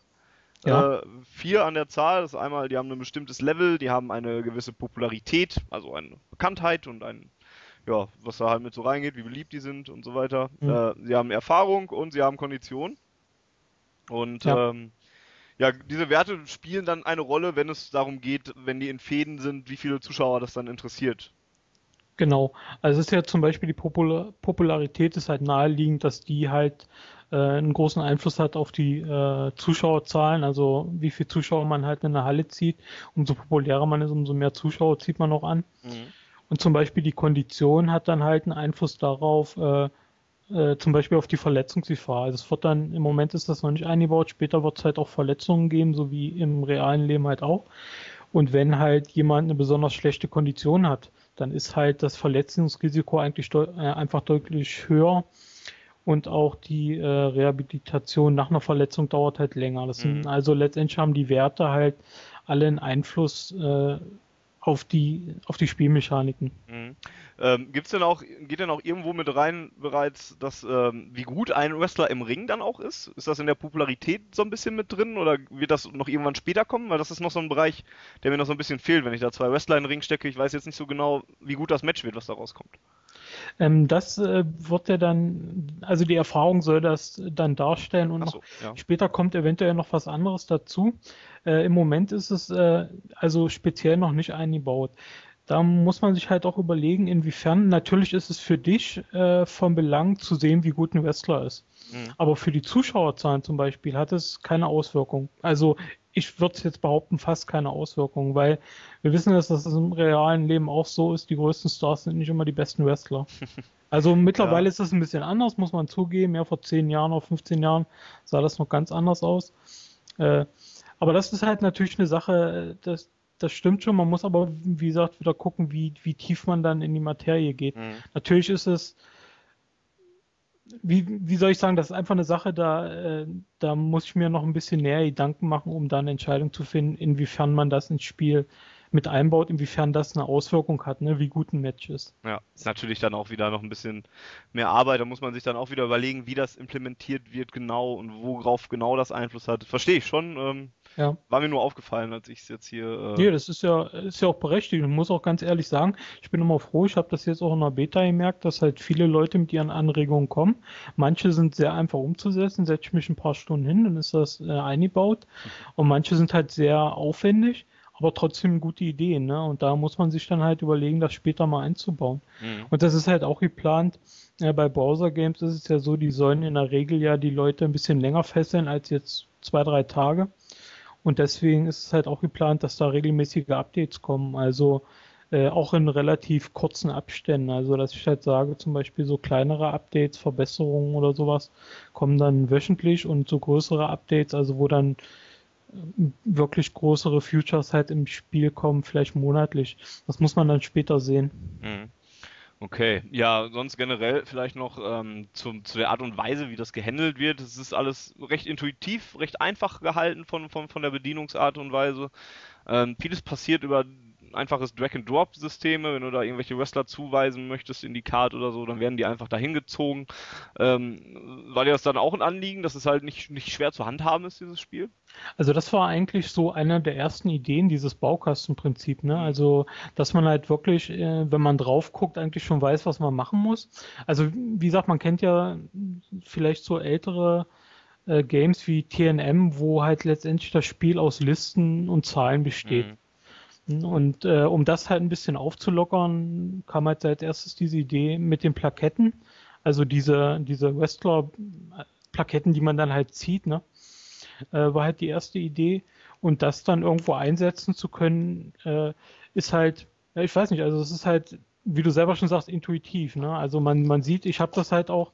Ja. Äh, vier an der Zahl. Das ist einmal, die haben ein bestimmtes Level, die haben eine gewisse Popularität, also eine Bekanntheit und ein, ja, was da halt mit so reingeht, wie beliebt die sind und so weiter. Mhm. Äh, sie haben Erfahrung und sie haben Kondition. Und ja. ähm, ja, diese Werte spielen dann eine Rolle, wenn es darum geht, wenn die in Fäden sind, wie viele Zuschauer das dann interessiert. Genau. Also es ist ja zum Beispiel die Popul Popularität ist halt naheliegend, dass die halt äh, einen großen Einfluss hat auf die äh, Zuschauerzahlen, also wie viele Zuschauer man halt in der Halle zieht. Umso populärer man ist, umso mehr Zuschauer zieht man auch an. Mhm. Und zum Beispiel die Kondition hat dann halt einen Einfluss darauf, äh, äh, zum Beispiel auf die Verletzungsgefahr. Also es wird dann, im Moment ist das noch nicht eingebaut, später wird es halt auch Verletzungen geben, so wie im realen Leben halt auch. Und wenn halt jemand eine besonders schlechte Kondition hat, dann ist halt das Verletzungsrisiko eigentlich äh, einfach deutlich höher und auch die äh, Rehabilitation nach einer Verletzung dauert halt länger. Das sind, mhm. also letztendlich haben die Werte halt alle einen Einfluss äh, auf die, auf die Spielmechaniken. Mhm. Ähm, gibt's denn auch, geht denn auch irgendwo mit rein bereits, dass, ähm, wie gut ein Wrestler im Ring dann auch ist? Ist das in der Popularität so ein bisschen mit drin oder wird das noch irgendwann später kommen? Weil das ist noch so ein Bereich, der mir noch so ein bisschen fehlt, wenn ich da zwei Wrestler in den Ring stecke. Ich weiß jetzt nicht so genau, wie gut das Match wird, was da rauskommt. Ähm, das äh, wird ja dann, also die Erfahrung soll das dann darstellen und so, ja. später kommt eventuell noch was anderes dazu. Äh, Im Moment ist es äh, also speziell noch nicht eingebaut. da muss man sich halt auch überlegen, inwiefern, natürlich ist es für dich äh, von Belang zu sehen, wie gut ein Wrestler ist. Mhm. Aber für die Zuschauerzahlen zum Beispiel hat es keine Auswirkung. Also ich würde jetzt behaupten, fast keine Auswirkung, weil wir wissen, dass das im realen Leben auch so ist, die größten Stars sind nicht immer die besten Wrestler. Also mittlerweile ja. ist das ein bisschen anders, muss man zugeben. Ja, vor 10 Jahren oder 15 Jahren sah das noch ganz anders aus. Äh, aber das ist halt natürlich eine Sache, das, das stimmt schon. Man muss aber, wie gesagt, wieder gucken, wie, wie tief man dann in die Materie geht. Mhm. Natürlich ist es, wie, wie soll ich sagen, das ist einfach eine Sache, da, äh, da muss ich mir noch ein bisschen näher Gedanken machen, um da eine Entscheidung zu finden, inwiefern man das ins Spiel mit einbaut, inwiefern das eine Auswirkung hat, ne, wie gut ein Match ist. Ja, ist natürlich dann auch wieder noch ein bisschen mehr Arbeit. Da muss man sich dann auch wieder überlegen, wie das implementiert wird genau und worauf genau das Einfluss hat. Verstehe ich schon. Ähm, ja. War mir nur aufgefallen, als ich es jetzt hier. Äh nee, das ist ja, ist ja auch berechtigt. Ich muss auch ganz ehrlich sagen, ich bin immer froh, ich habe das jetzt auch in der Beta gemerkt, dass halt viele Leute mit ihren Anregungen kommen. Manche sind sehr einfach umzusetzen, setze ich mich ein paar Stunden hin, dann ist das äh, eingebaut. Und manche sind halt sehr aufwendig aber trotzdem gute Ideen, ne? Und da muss man sich dann halt überlegen, das später mal einzubauen. Mhm. Und das ist halt auch geplant. Ja, bei Browser Games ist es ja so, die sollen in der Regel ja die Leute ein bisschen länger fesseln als jetzt zwei, drei Tage. Und deswegen ist es halt auch geplant, dass da regelmäßige Updates kommen. Also äh, auch in relativ kurzen Abständen. Also dass ich halt sage, zum Beispiel so kleinere Updates, Verbesserungen oder sowas kommen dann wöchentlich und so größere Updates, also wo dann wirklich größere Futures halt im Spiel kommen, vielleicht monatlich. Das muss man dann später sehen. Mhm. Okay, ja, sonst generell vielleicht noch ähm, zu, zu der Art und Weise, wie das gehandelt wird. Es ist alles recht intuitiv, recht einfach gehalten von, von, von der Bedienungsart und Weise. Ähm, vieles passiert über einfaches Drag-and-Drop-Systeme. Wenn du da irgendwelche Wrestler zuweisen möchtest in die Card oder so, dann werden die einfach dahin gezogen. Ähm, war dir das dann auch ein Anliegen, dass es halt nicht, nicht schwer zu handhaben ist, dieses Spiel? Also das war eigentlich so eine der ersten Ideen, dieses Baukastenprinzip. Ne? Also, dass man halt wirklich, äh, wenn man drauf guckt, eigentlich schon weiß, was man machen muss. Also, wie gesagt, man kennt ja vielleicht so ältere äh, Games wie TNM, wo halt letztendlich das Spiel aus Listen und Zahlen besteht. Mhm. Und äh, um das halt ein bisschen aufzulockern, kam halt als erstes diese Idee mit den Plaketten. Also diese, diese Wrestler-Plaketten, die man dann halt zieht, ne? Äh, war halt die erste Idee. Und das dann irgendwo einsetzen zu können, äh, ist halt, ich weiß nicht, also es ist halt wie du selber schon sagst, intuitiv. Ne? Also man, man sieht, ich habe das halt auch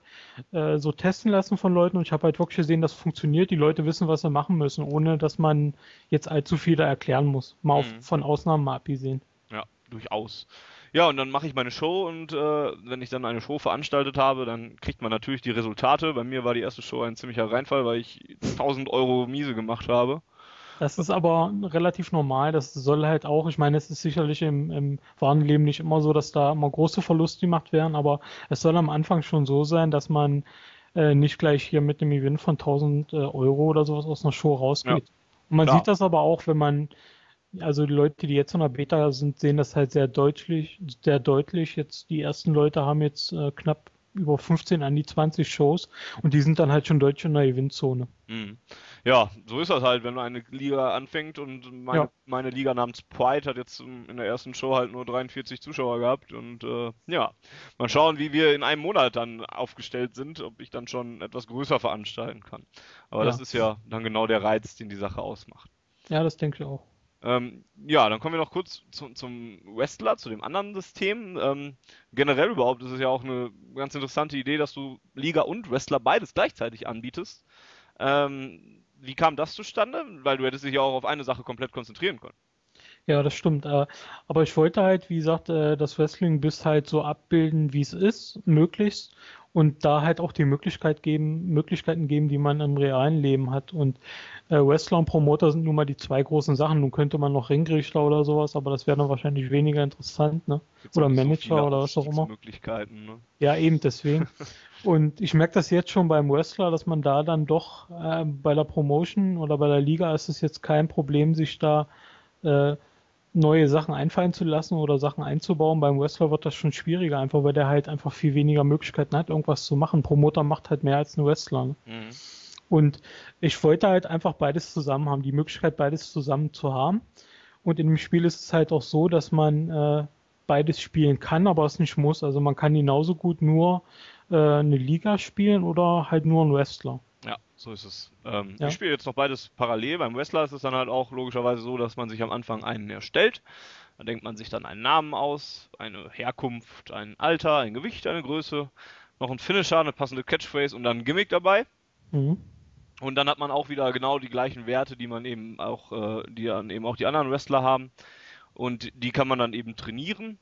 äh, so testen lassen von Leuten und ich habe halt wirklich gesehen, dass funktioniert. Die Leute wissen, was sie machen müssen, ohne dass man jetzt allzu viel da erklären muss. Mal mhm. auf, von Ausnahmen mal abgesehen. Ja, durchaus. Ja, und dann mache ich meine Show und äh, wenn ich dann eine Show veranstaltet habe, dann kriegt man natürlich die Resultate. Bei mir war die erste Show ein ziemlicher Reinfall, weil ich 1000 Euro miese gemacht habe. Das ist aber relativ normal. Das soll halt auch, ich meine, es ist sicherlich im, im wahren Leben nicht immer so, dass da immer große Verluste gemacht werden, aber es soll am Anfang schon so sein, dass man äh, nicht gleich hier mit einem Gewinn von 1000 äh, Euro oder sowas aus einer Show rausgeht. Ja. Und man Klar. sieht das aber auch, wenn man, also die Leute, die jetzt in der Beta sind, sehen das halt sehr deutlich, sehr deutlich. Jetzt die ersten Leute haben jetzt äh, knapp über 15 an die 20 Shows und die sind dann halt schon deutsch in der Gewinnzone. Mhm. Ja, so ist das halt, wenn eine Liga anfängt und meine, ja. meine Liga namens Pride hat jetzt in der ersten Show halt nur 43 Zuschauer gehabt und äh, ja, mal schauen, wie wir in einem Monat dann aufgestellt sind, ob ich dann schon etwas größer veranstalten kann. Aber ja. das ist ja dann genau der Reiz, den die Sache ausmacht. Ja, das denke ich auch. Ähm, ja, dann kommen wir noch kurz zu, zum Wrestler, zu dem anderen System. Ähm, generell überhaupt ist es ja auch eine ganz interessante Idee, dass du Liga und Wrestler beides gleichzeitig anbietest. Ähm, wie kam das zustande? Weil du hättest dich ja auch auf eine Sache komplett konzentrieren können. Ja, das stimmt. Äh, aber ich wollte halt, wie gesagt, äh, das Wrestling bis halt so abbilden, wie es ist, möglichst. Und da halt auch die Möglichkeit geben, Möglichkeiten geben, die man im realen Leben hat. Und äh, Wrestler und Promoter sind nun mal die zwei großen Sachen. Nun könnte man noch Ringrichter oder sowas, aber das wäre dann wahrscheinlich weniger interessant, ne? oder Manager so oder was auch immer. Möglichkeiten, ne? Ja, eben deswegen. Und ich merke das jetzt schon beim Wrestler, dass man da dann doch äh, bei der Promotion oder bei der Liga ist es jetzt kein Problem, sich da äh, neue Sachen einfallen zu lassen oder Sachen einzubauen. Beim Wrestler wird das schon schwieriger, einfach weil der halt einfach viel weniger Möglichkeiten hat, irgendwas zu machen. Promoter macht halt mehr als ein Wrestler. Ne? Mhm. Und ich wollte halt einfach beides zusammen haben, die Möglichkeit, beides zusammen zu haben. Und in dem Spiel ist es halt auch so, dass man äh, beides spielen kann, aber es nicht muss. Also man kann genauso gut nur äh, eine Liga spielen oder halt nur einen Wrestler. So ist es. Ähm, ja. Ich spiele jetzt noch beides parallel. Beim Wrestler ist es dann halt auch logischerweise so, dass man sich am Anfang einen erstellt. Da denkt man sich dann einen Namen aus, eine Herkunft, ein Alter, ein Gewicht, eine Größe, noch ein Finisher, eine passende Catchphrase und dann ein Gimmick dabei. Mhm. Und dann hat man auch wieder genau die gleichen Werte, die man eben auch, äh, die dann eben auch die anderen Wrestler haben. Und die kann man dann eben trainieren,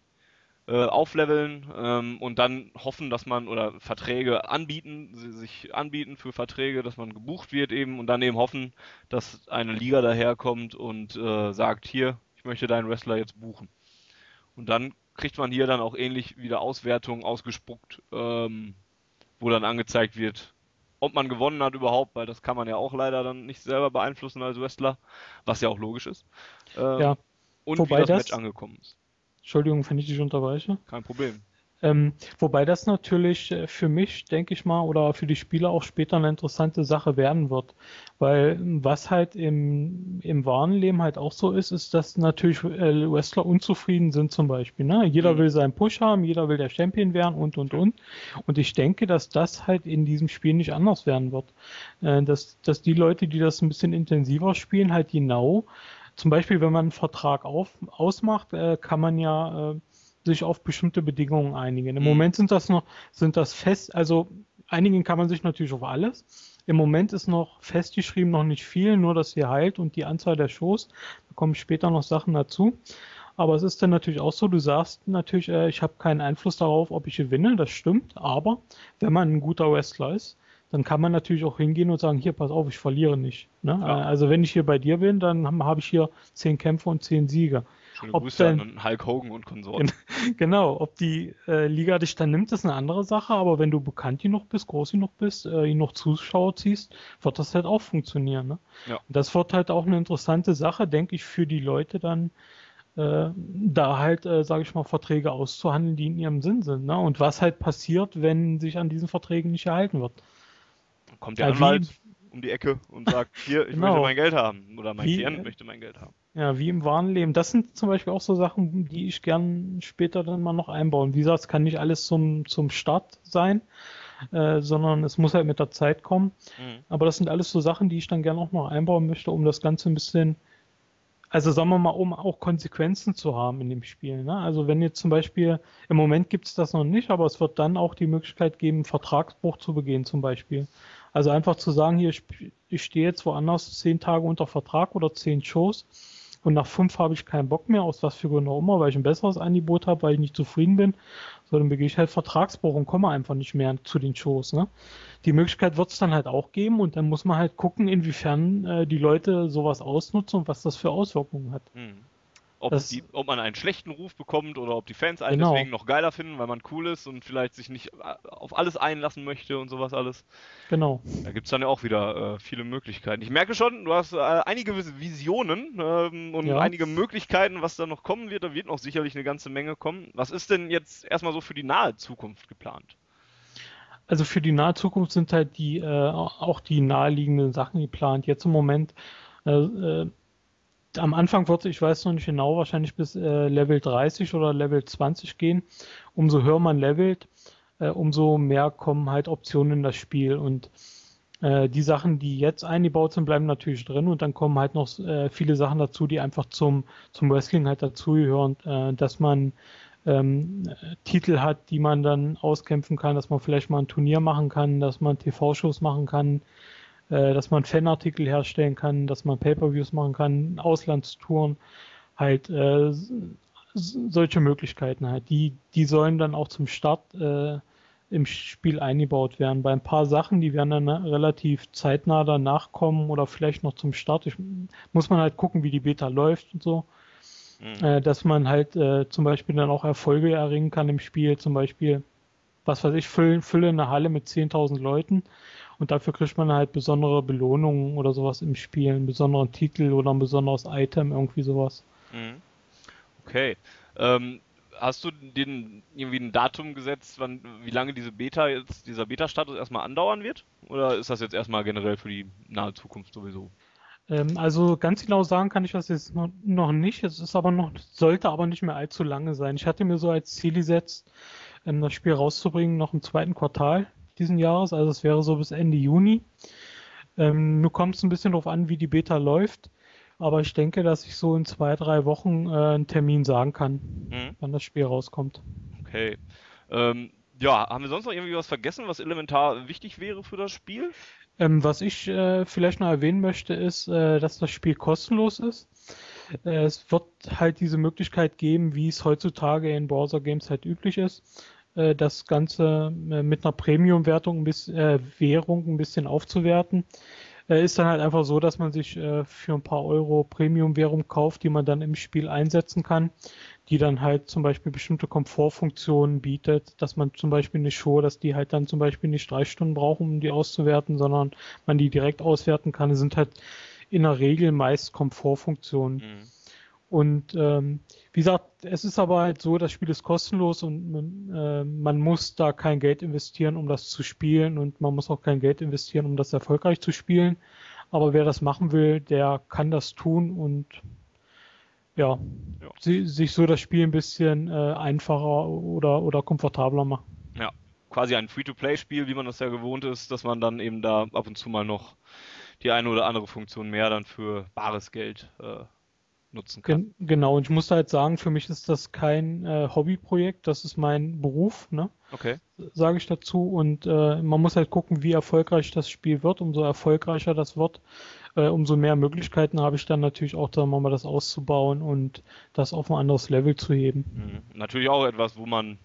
äh, aufleveln ähm, und dann hoffen, dass man oder Verträge anbieten, sich anbieten für Verträge, dass man gebucht wird eben und dann eben hoffen, dass eine Liga daherkommt und äh, sagt, hier, ich möchte deinen Wrestler jetzt buchen. Und dann kriegt man hier dann auch ähnlich wieder Auswertungen ausgespuckt, ähm, wo dann angezeigt wird, ob man gewonnen hat überhaupt, weil das kann man ja auch leider dann nicht selber beeinflussen als Wrestler, was ja auch logisch ist. Ähm, ja. Und Wobei wie das, das Match angekommen ist. Entschuldigung, wenn ich dich unterbreche. Kein Problem. Ähm, wobei das natürlich äh, für mich, denke ich mal, oder für die Spieler auch später eine interessante Sache werden wird. Weil was halt im, im wahren Leben halt auch so ist, ist, dass natürlich äh, Wrestler unzufrieden sind zum Beispiel. Ne? Jeder mhm. will seinen Push haben, jeder will der Champion werden und, und, und. Und ich denke, dass das halt in diesem Spiel nicht anders werden wird. Äh, dass, dass die Leute, die das ein bisschen intensiver spielen, halt genau zum Beispiel, wenn man einen Vertrag auf, ausmacht, äh, kann man ja äh, sich auf bestimmte Bedingungen einigen. Im mhm. Moment sind das noch, sind das fest, also einigen kann man sich natürlich auf alles. Im Moment ist noch festgeschrieben noch nicht viel, nur dass sie heilt und die Anzahl der Shows. Da kommen später noch Sachen dazu. Aber es ist dann natürlich auch so, du sagst natürlich, äh, ich habe keinen Einfluss darauf, ob ich gewinne, das stimmt. Aber wenn man ein guter Wrestler ist, dann kann man natürlich auch hingehen und sagen, hier, pass auf, ich verliere nicht. Ne? Ja. Also wenn ich hier bei dir bin, dann habe hab ich hier zehn Kämpfe und zehn Siege. Schöne ob Grüße dann, an Hulk Hogan und Konsorten. Genau, ob die äh, Liga dich dann nimmt, ist eine andere Sache, aber wenn du bekannt genug bist, groß genug bist, äh, genug Zuschauer ziehst, wird das halt auch funktionieren. Ne? Ja. Das wird halt auch eine interessante Sache, denke ich, für die Leute dann, äh, da halt, äh, sage ich mal, Verträge auszuhandeln, die in ihrem Sinn sind. Ne? Und was halt passiert, wenn sich an diesen Verträgen nicht erhalten wird. Kommt der ja, Anwalt um die Ecke und sagt, hier, ich genau. möchte mein Geld haben. Oder mein wie, Klient möchte mein Geld haben. Ja, wie im wahren Leben. Das sind zum Beispiel auch so Sachen, die ich gern später dann mal noch einbauen. Wie gesagt, es kann nicht alles zum, zum Start sein, äh, sondern es muss halt mit der Zeit kommen. Mhm. Aber das sind alles so Sachen, die ich dann gerne auch noch einbauen möchte, um das Ganze ein bisschen, also sagen wir mal, um auch Konsequenzen zu haben in dem Spiel. Ne? Also wenn jetzt zum Beispiel, im Moment gibt es das noch nicht, aber es wird dann auch die Möglichkeit geben, Vertragsbruch zu begehen zum Beispiel. Also einfach zu sagen, hier, ich stehe jetzt woanders zehn Tage unter Vertrag oder zehn Shows und nach fünf habe ich keinen Bock mehr, aus was für Gründen auch immer, weil ich ein besseres Angebot habe, weil ich nicht zufrieden bin, so dann begehe ich halt Vertragsbruch und komme einfach nicht mehr zu den Shows. Ne? Die Möglichkeit wird es dann halt auch geben und dann muss man halt gucken, inwiefern äh, die Leute sowas ausnutzen und was das für Auswirkungen hat. Mhm. Ob, die, ob, man einen schlechten Ruf bekommt oder ob die Fans einen genau. deswegen noch geiler finden, weil man cool ist und vielleicht sich nicht äh, auf alles einlassen möchte und sowas alles. Genau. Da gibt es dann ja auch wieder äh, viele Möglichkeiten. Ich merke schon, du hast äh, einige Visionen ähm, und ja. einige Möglichkeiten, was da noch kommen wird. Da wird noch sicherlich eine ganze Menge kommen. Was ist denn jetzt erstmal so für die nahe Zukunft geplant? Also für die nahe Zukunft sind halt die äh, auch die naheliegenden Sachen geplant. Jetzt im Moment äh, äh am Anfang wird es, ich weiß noch nicht genau, wahrscheinlich bis äh, Level 30 oder Level 20 gehen. Umso höher man levelt, äh, umso mehr kommen halt Optionen in das Spiel. Und äh, die Sachen, die jetzt eingebaut sind, bleiben natürlich drin und dann kommen halt noch äh, viele Sachen dazu, die einfach zum, zum Wrestling halt dazugehören, äh, dass man ähm, Titel hat, die man dann auskämpfen kann, dass man vielleicht mal ein Turnier machen kann, dass man TV-Shows machen kann, äh, dass man Fanartikel herstellen kann, dass man Pay-per-Views machen kann, Auslandstouren, halt äh, solche Möglichkeiten halt. Die, die sollen dann auch zum Start äh, im Spiel eingebaut werden. Bei ein paar Sachen, die werden dann relativ zeitnah danach kommen oder vielleicht noch zum Start. Ich, muss man halt gucken, wie die Beta läuft und so. Mhm. Äh, dass man halt äh, zum Beispiel dann auch Erfolge erringen kann im Spiel. Zum Beispiel, was weiß ich, fülle, fülle eine Halle mit 10.000 Leuten und dafür kriegt man halt besondere Belohnungen oder sowas im Spiel, einen besonderen Titel oder ein besonderes Item, irgendwie sowas. Mhm. Okay. Ähm, hast du den irgendwie ein Datum gesetzt, wann, wie lange diese Beta jetzt, dieser Beta-Status erstmal andauern wird? Oder ist das jetzt erstmal generell für die nahe Zukunft sowieso? Ähm, also ganz genau sagen kann ich das jetzt noch, nicht. Es ist aber noch, sollte aber nicht mehr allzu lange sein. Ich hatte mir so als Ziel gesetzt, ähm, das Spiel rauszubringen noch im zweiten Quartal diesen Jahres. Also es wäre so bis Ende Juni. Ähm, nur kommt es ein bisschen darauf an, wie die Beta läuft. Aber ich denke, dass ich so in zwei, drei Wochen äh, einen Termin sagen kann, mhm. wann das Spiel rauskommt. Okay. Ähm, ja, haben wir sonst noch irgendwie was vergessen, was elementar wichtig wäre für das Spiel? Ähm, was ich äh, vielleicht noch erwähnen möchte, ist, äh, dass das Spiel kostenlos ist. Äh, es wird halt diese Möglichkeit geben, wie es heutzutage in Browser Games halt üblich ist, äh, das Ganze äh, mit einer Premium-Wertung, äh, Währung ein bisschen aufzuwerten. ist dann halt einfach so, dass man sich für ein paar Euro Premium-Währung kauft, die man dann im Spiel einsetzen kann die dann halt zum Beispiel bestimmte Komfortfunktionen bietet, dass man zum Beispiel eine Show, dass die halt dann zum Beispiel nicht drei Stunden brauchen, um die auszuwerten, sondern man die direkt auswerten kann. Sind halt in der Regel meist Komfortfunktionen. Mhm. Und ähm, wie gesagt, es ist aber halt so, das Spiel ist kostenlos und man, äh, man muss da kein Geld investieren, um das zu spielen und man muss auch kein Geld investieren, um das erfolgreich zu spielen. Aber wer das machen will, der kann das tun und ja, ja. sich so das Spiel ein bisschen äh, einfacher oder, oder komfortabler machen. Ja, quasi ein Free-to-Play-Spiel, wie man das ja gewohnt ist, dass man dann eben da ab und zu mal noch die eine oder andere Funktion mehr dann für bares Geld äh, nutzen kann. Gen genau, und ich muss halt sagen, für mich ist das kein äh, Hobbyprojekt, das ist mein Beruf, ne? Okay. Sage ich dazu. Und äh, man muss halt gucken, wie erfolgreich das Spiel wird. Umso erfolgreicher das wird, äh, umso mehr Möglichkeiten habe ich dann natürlich auch, sagen wir mal, das auszubauen und das auf ein anderes Level zu heben. Mhm. Natürlich auch etwas, wo man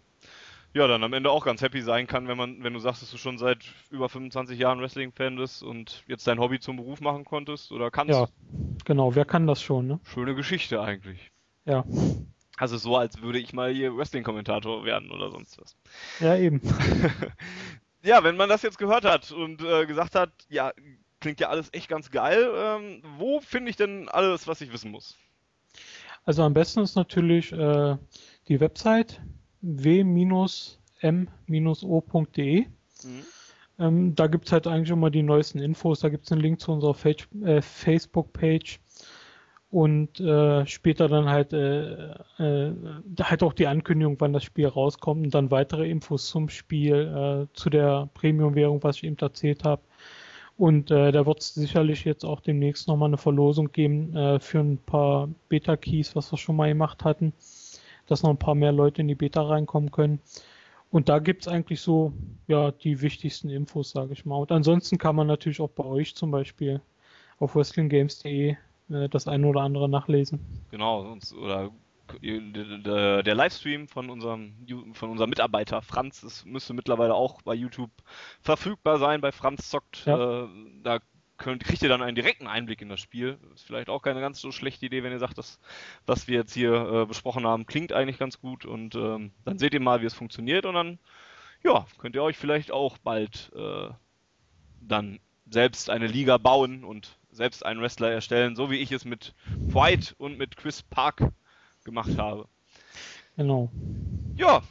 ja dann am Ende auch ganz happy sein kann, wenn man, wenn du sagst, dass du schon seit über 25 Jahren Wrestling-Fan bist und jetzt dein Hobby zum Beruf machen konntest oder kannst. Ja, genau, wer kann das schon, ne? Schöne Geschichte eigentlich. Ja. Also so, als würde ich mal hier Wrestling-Kommentator werden oder sonst was. Ja, eben. ja, wenn man das jetzt gehört hat und äh, gesagt hat, ja, klingt ja alles echt ganz geil. Ähm, wo finde ich denn alles, was ich wissen muss? Also am besten ist natürlich äh, die Website w-m-o.de. Mhm. Ähm, da gibt es halt eigentlich immer die neuesten Infos. Da gibt es einen Link zu unserer äh, Facebook-Page und äh, später dann halt, äh, äh, halt auch die Ankündigung, wann das Spiel rauskommt und dann weitere Infos zum Spiel, äh, zu der Premium-Währung, was ich eben erzählt habe. Und äh, da wird es sicherlich jetzt auch demnächst nochmal eine Verlosung geben für ein paar Beta-Keys, was wir schon mal gemacht hatten, dass noch ein paar mehr Leute in die Beta reinkommen können. Und da gibt es eigentlich so, ja, die wichtigsten Infos, sage ich mal. Und ansonsten kann man natürlich auch bei euch zum Beispiel auf wrestlinggames.de äh, das eine oder andere nachlesen. Genau, oder der, Livestream von unserem, von unserem Mitarbeiter Franz ist, müsste mittlerweile auch bei YouTube verfügbar sein. Bei Franz zockt, ja. äh, da könnt, kriegt ihr dann einen direkten Einblick in das Spiel. Ist vielleicht auch keine ganz so schlechte Idee, wenn ihr sagt, dass was wir jetzt hier äh, besprochen haben, klingt eigentlich ganz gut und ähm, dann seht ihr mal, wie es funktioniert und dann ja, könnt ihr euch vielleicht auch bald äh, dann selbst eine Liga bauen und selbst einen Wrestler erstellen, so wie ich es mit White und mit Chris Park gemacht habe. Genau. Ja,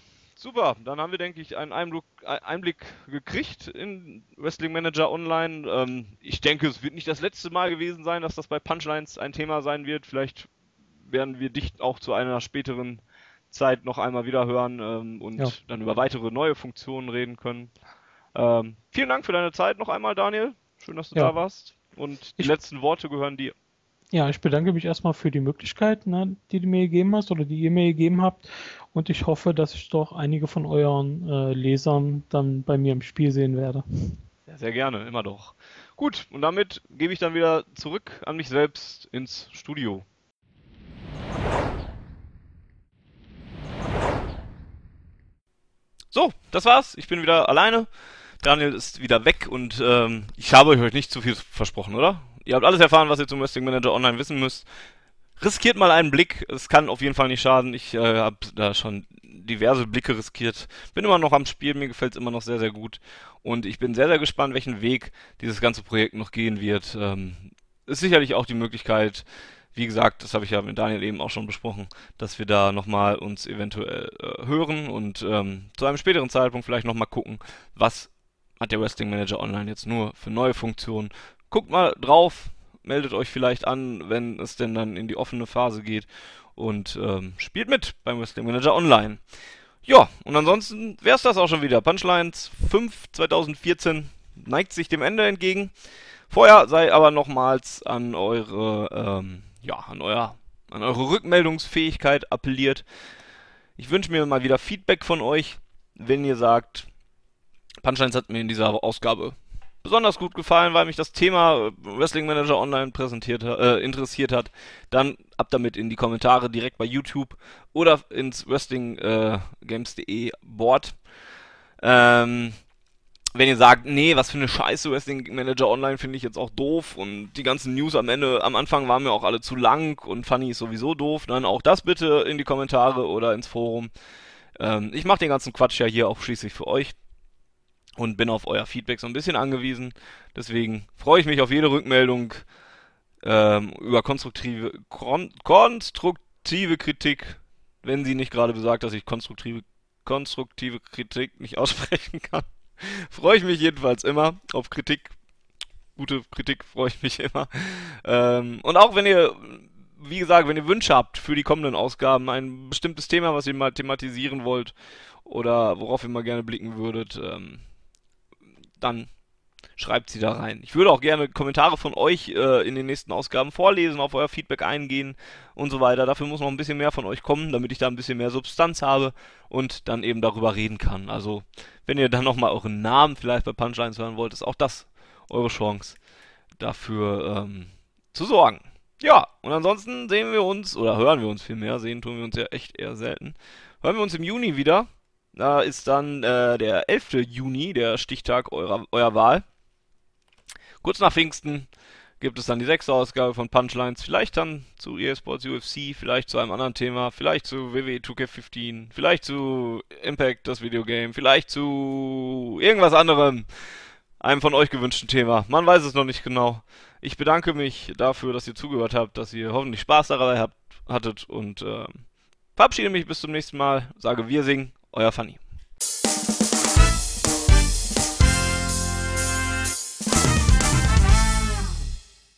super. Dann haben wir, denke ich, einen Einblick, Einblick gekriegt in Wrestling Manager Online. Ähm, ich denke, es wird nicht das letzte Mal gewesen sein, dass das bei Punchlines ein Thema sein wird. Vielleicht werden wir dich auch zu einer späteren Zeit noch einmal wieder hören ähm, und ja. dann über weitere neue Funktionen reden können. Ähm, vielen Dank für deine Zeit noch einmal, Daniel. Schön, dass du ja. da warst. Und die ich letzten Worte gehören dir. Ja, ich bedanke mich erstmal für die Möglichkeit, ne, die du mir gegeben hast oder die ihr mir gegeben habt. Und ich hoffe, dass ich doch einige von euren äh, Lesern dann bei mir im Spiel sehen werde. Ja, sehr gerne, immer doch. Gut, und damit gebe ich dann wieder zurück an mich selbst ins Studio. So, das war's. Ich bin wieder alleine. Daniel ist wieder weg und ähm, ich habe euch nicht zu viel versprochen, oder? Ihr habt alles erfahren, was ihr zum Wrestling Manager Online wissen müsst. Riskiert mal einen Blick, es kann auf jeden Fall nicht schaden. Ich äh, habe da schon diverse Blicke riskiert. Bin immer noch am Spiel, mir gefällt es immer noch sehr, sehr gut. Und ich bin sehr, sehr gespannt, welchen Weg dieses ganze Projekt noch gehen wird. Ähm, ist sicherlich auch die Möglichkeit, wie gesagt, das habe ich ja mit Daniel eben auch schon besprochen, dass wir da nochmal uns eventuell äh, hören und ähm, zu einem späteren Zeitpunkt vielleicht nochmal gucken, was hat der Wrestling Manager Online jetzt nur für neue Funktionen guckt mal drauf meldet euch vielleicht an, wenn es denn dann in die offene Phase geht und ähm, spielt mit beim Wrestling Manager Online. Ja, und ansonsten wäre es das auch schon wieder. Punchlines 5 2014 neigt sich dem Ende entgegen. Vorher sei aber nochmals an eure, ähm, ja, an euer, an eure Rückmeldungsfähigkeit appelliert. Ich wünsche mir mal wieder Feedback von euch, wenn ihr sagt, Punchlines hat mir in dieser Ausgabe besonders gut gefallen, weil mich das Thema Wrestling Manager Online präsentiert, äh, interessiert hat, dann ab damit in die Kommentare direkt bei YouTube oder ins WrestlingGames.de äh, Board. Ähm, wenn ihr sagt, nee, was für eine Scheiße, Wrestling Manager Online finde ich jetzt auch doof und die ganzen News am Ende, am Anfang waren mir auch alle zu lang und Funny ist sowieso doof, dann auch das bitte in die Kommentare oder ins Forum. Ähm, ich mache den ganzen Quatsch ja hier auch schließlich für euch und bin auf euer Feedback so ein bisschen angewiesen. Deswegen freue ich mich auf jede Rückmeldung ähm, über konstruktive, kon konstruktive Kritik, wenn sie nicht gerade besagt, dass ich konstruktive, konstruktive Kritik nicht aussprechen kann. freue ich mich jedenfalls immer auf Kritik. Gute Kritik freue ich mich immer. Ähm, und auch wenn ihr, wie gesagt, wenn ihr Wünsche habt für die kommenden Ausgaben, ein bestimmtes Thema, was ihr mal thematisieren wollt oder worauf ihr mal gerne blicken würdet, ähm, dann schreibt sie da rein. Ich würde auch gerne Kommentare von euch äh, in den nächsten Ausgaben vorlesen, auf euer Feedback eingehen und so weiter. Dafür muss noch ein bisschen mehr von euch kommen, damit ich da ein bisschen mehr Substanz habe und dann eben darüber reden kann. Also, wenn ihr dann nochmal euren Namen vielleicht bei Punchlines hören wollt, ist auch das eure Chance, dafür ähm, zu sorgen. Ja, und ansonsten sehen wir uns, oder hören wir uns viel mehr, sehen tun wir uns ja echt eher selten. Hören wir uns im Juni wieder. Da ist dann äh, der 11. Juni, der Stichtag eurer, eurer Wahl. Kurz nach Pfingsten gibt es dann die sechste Ausgabe von Punchlines. Vielleicht dann zu EA Sports UFC, vielleicht zu einem anderen Thema, vielleicht zu WWE 2K15, vielleicht zu Impact, das Videogame, vielleicht zu irgendwas anderem. Einem von euch gewünschten Thema. Man weiß es noch nicht genau. Ich bedanke mich dafür, dass ihr zugehört habt, dass ihr hoffentlich Spaß dabei habt, hattet und äh, verabschiede mich bis zum nächsten Mal. Sage wir singen, euer Fanny.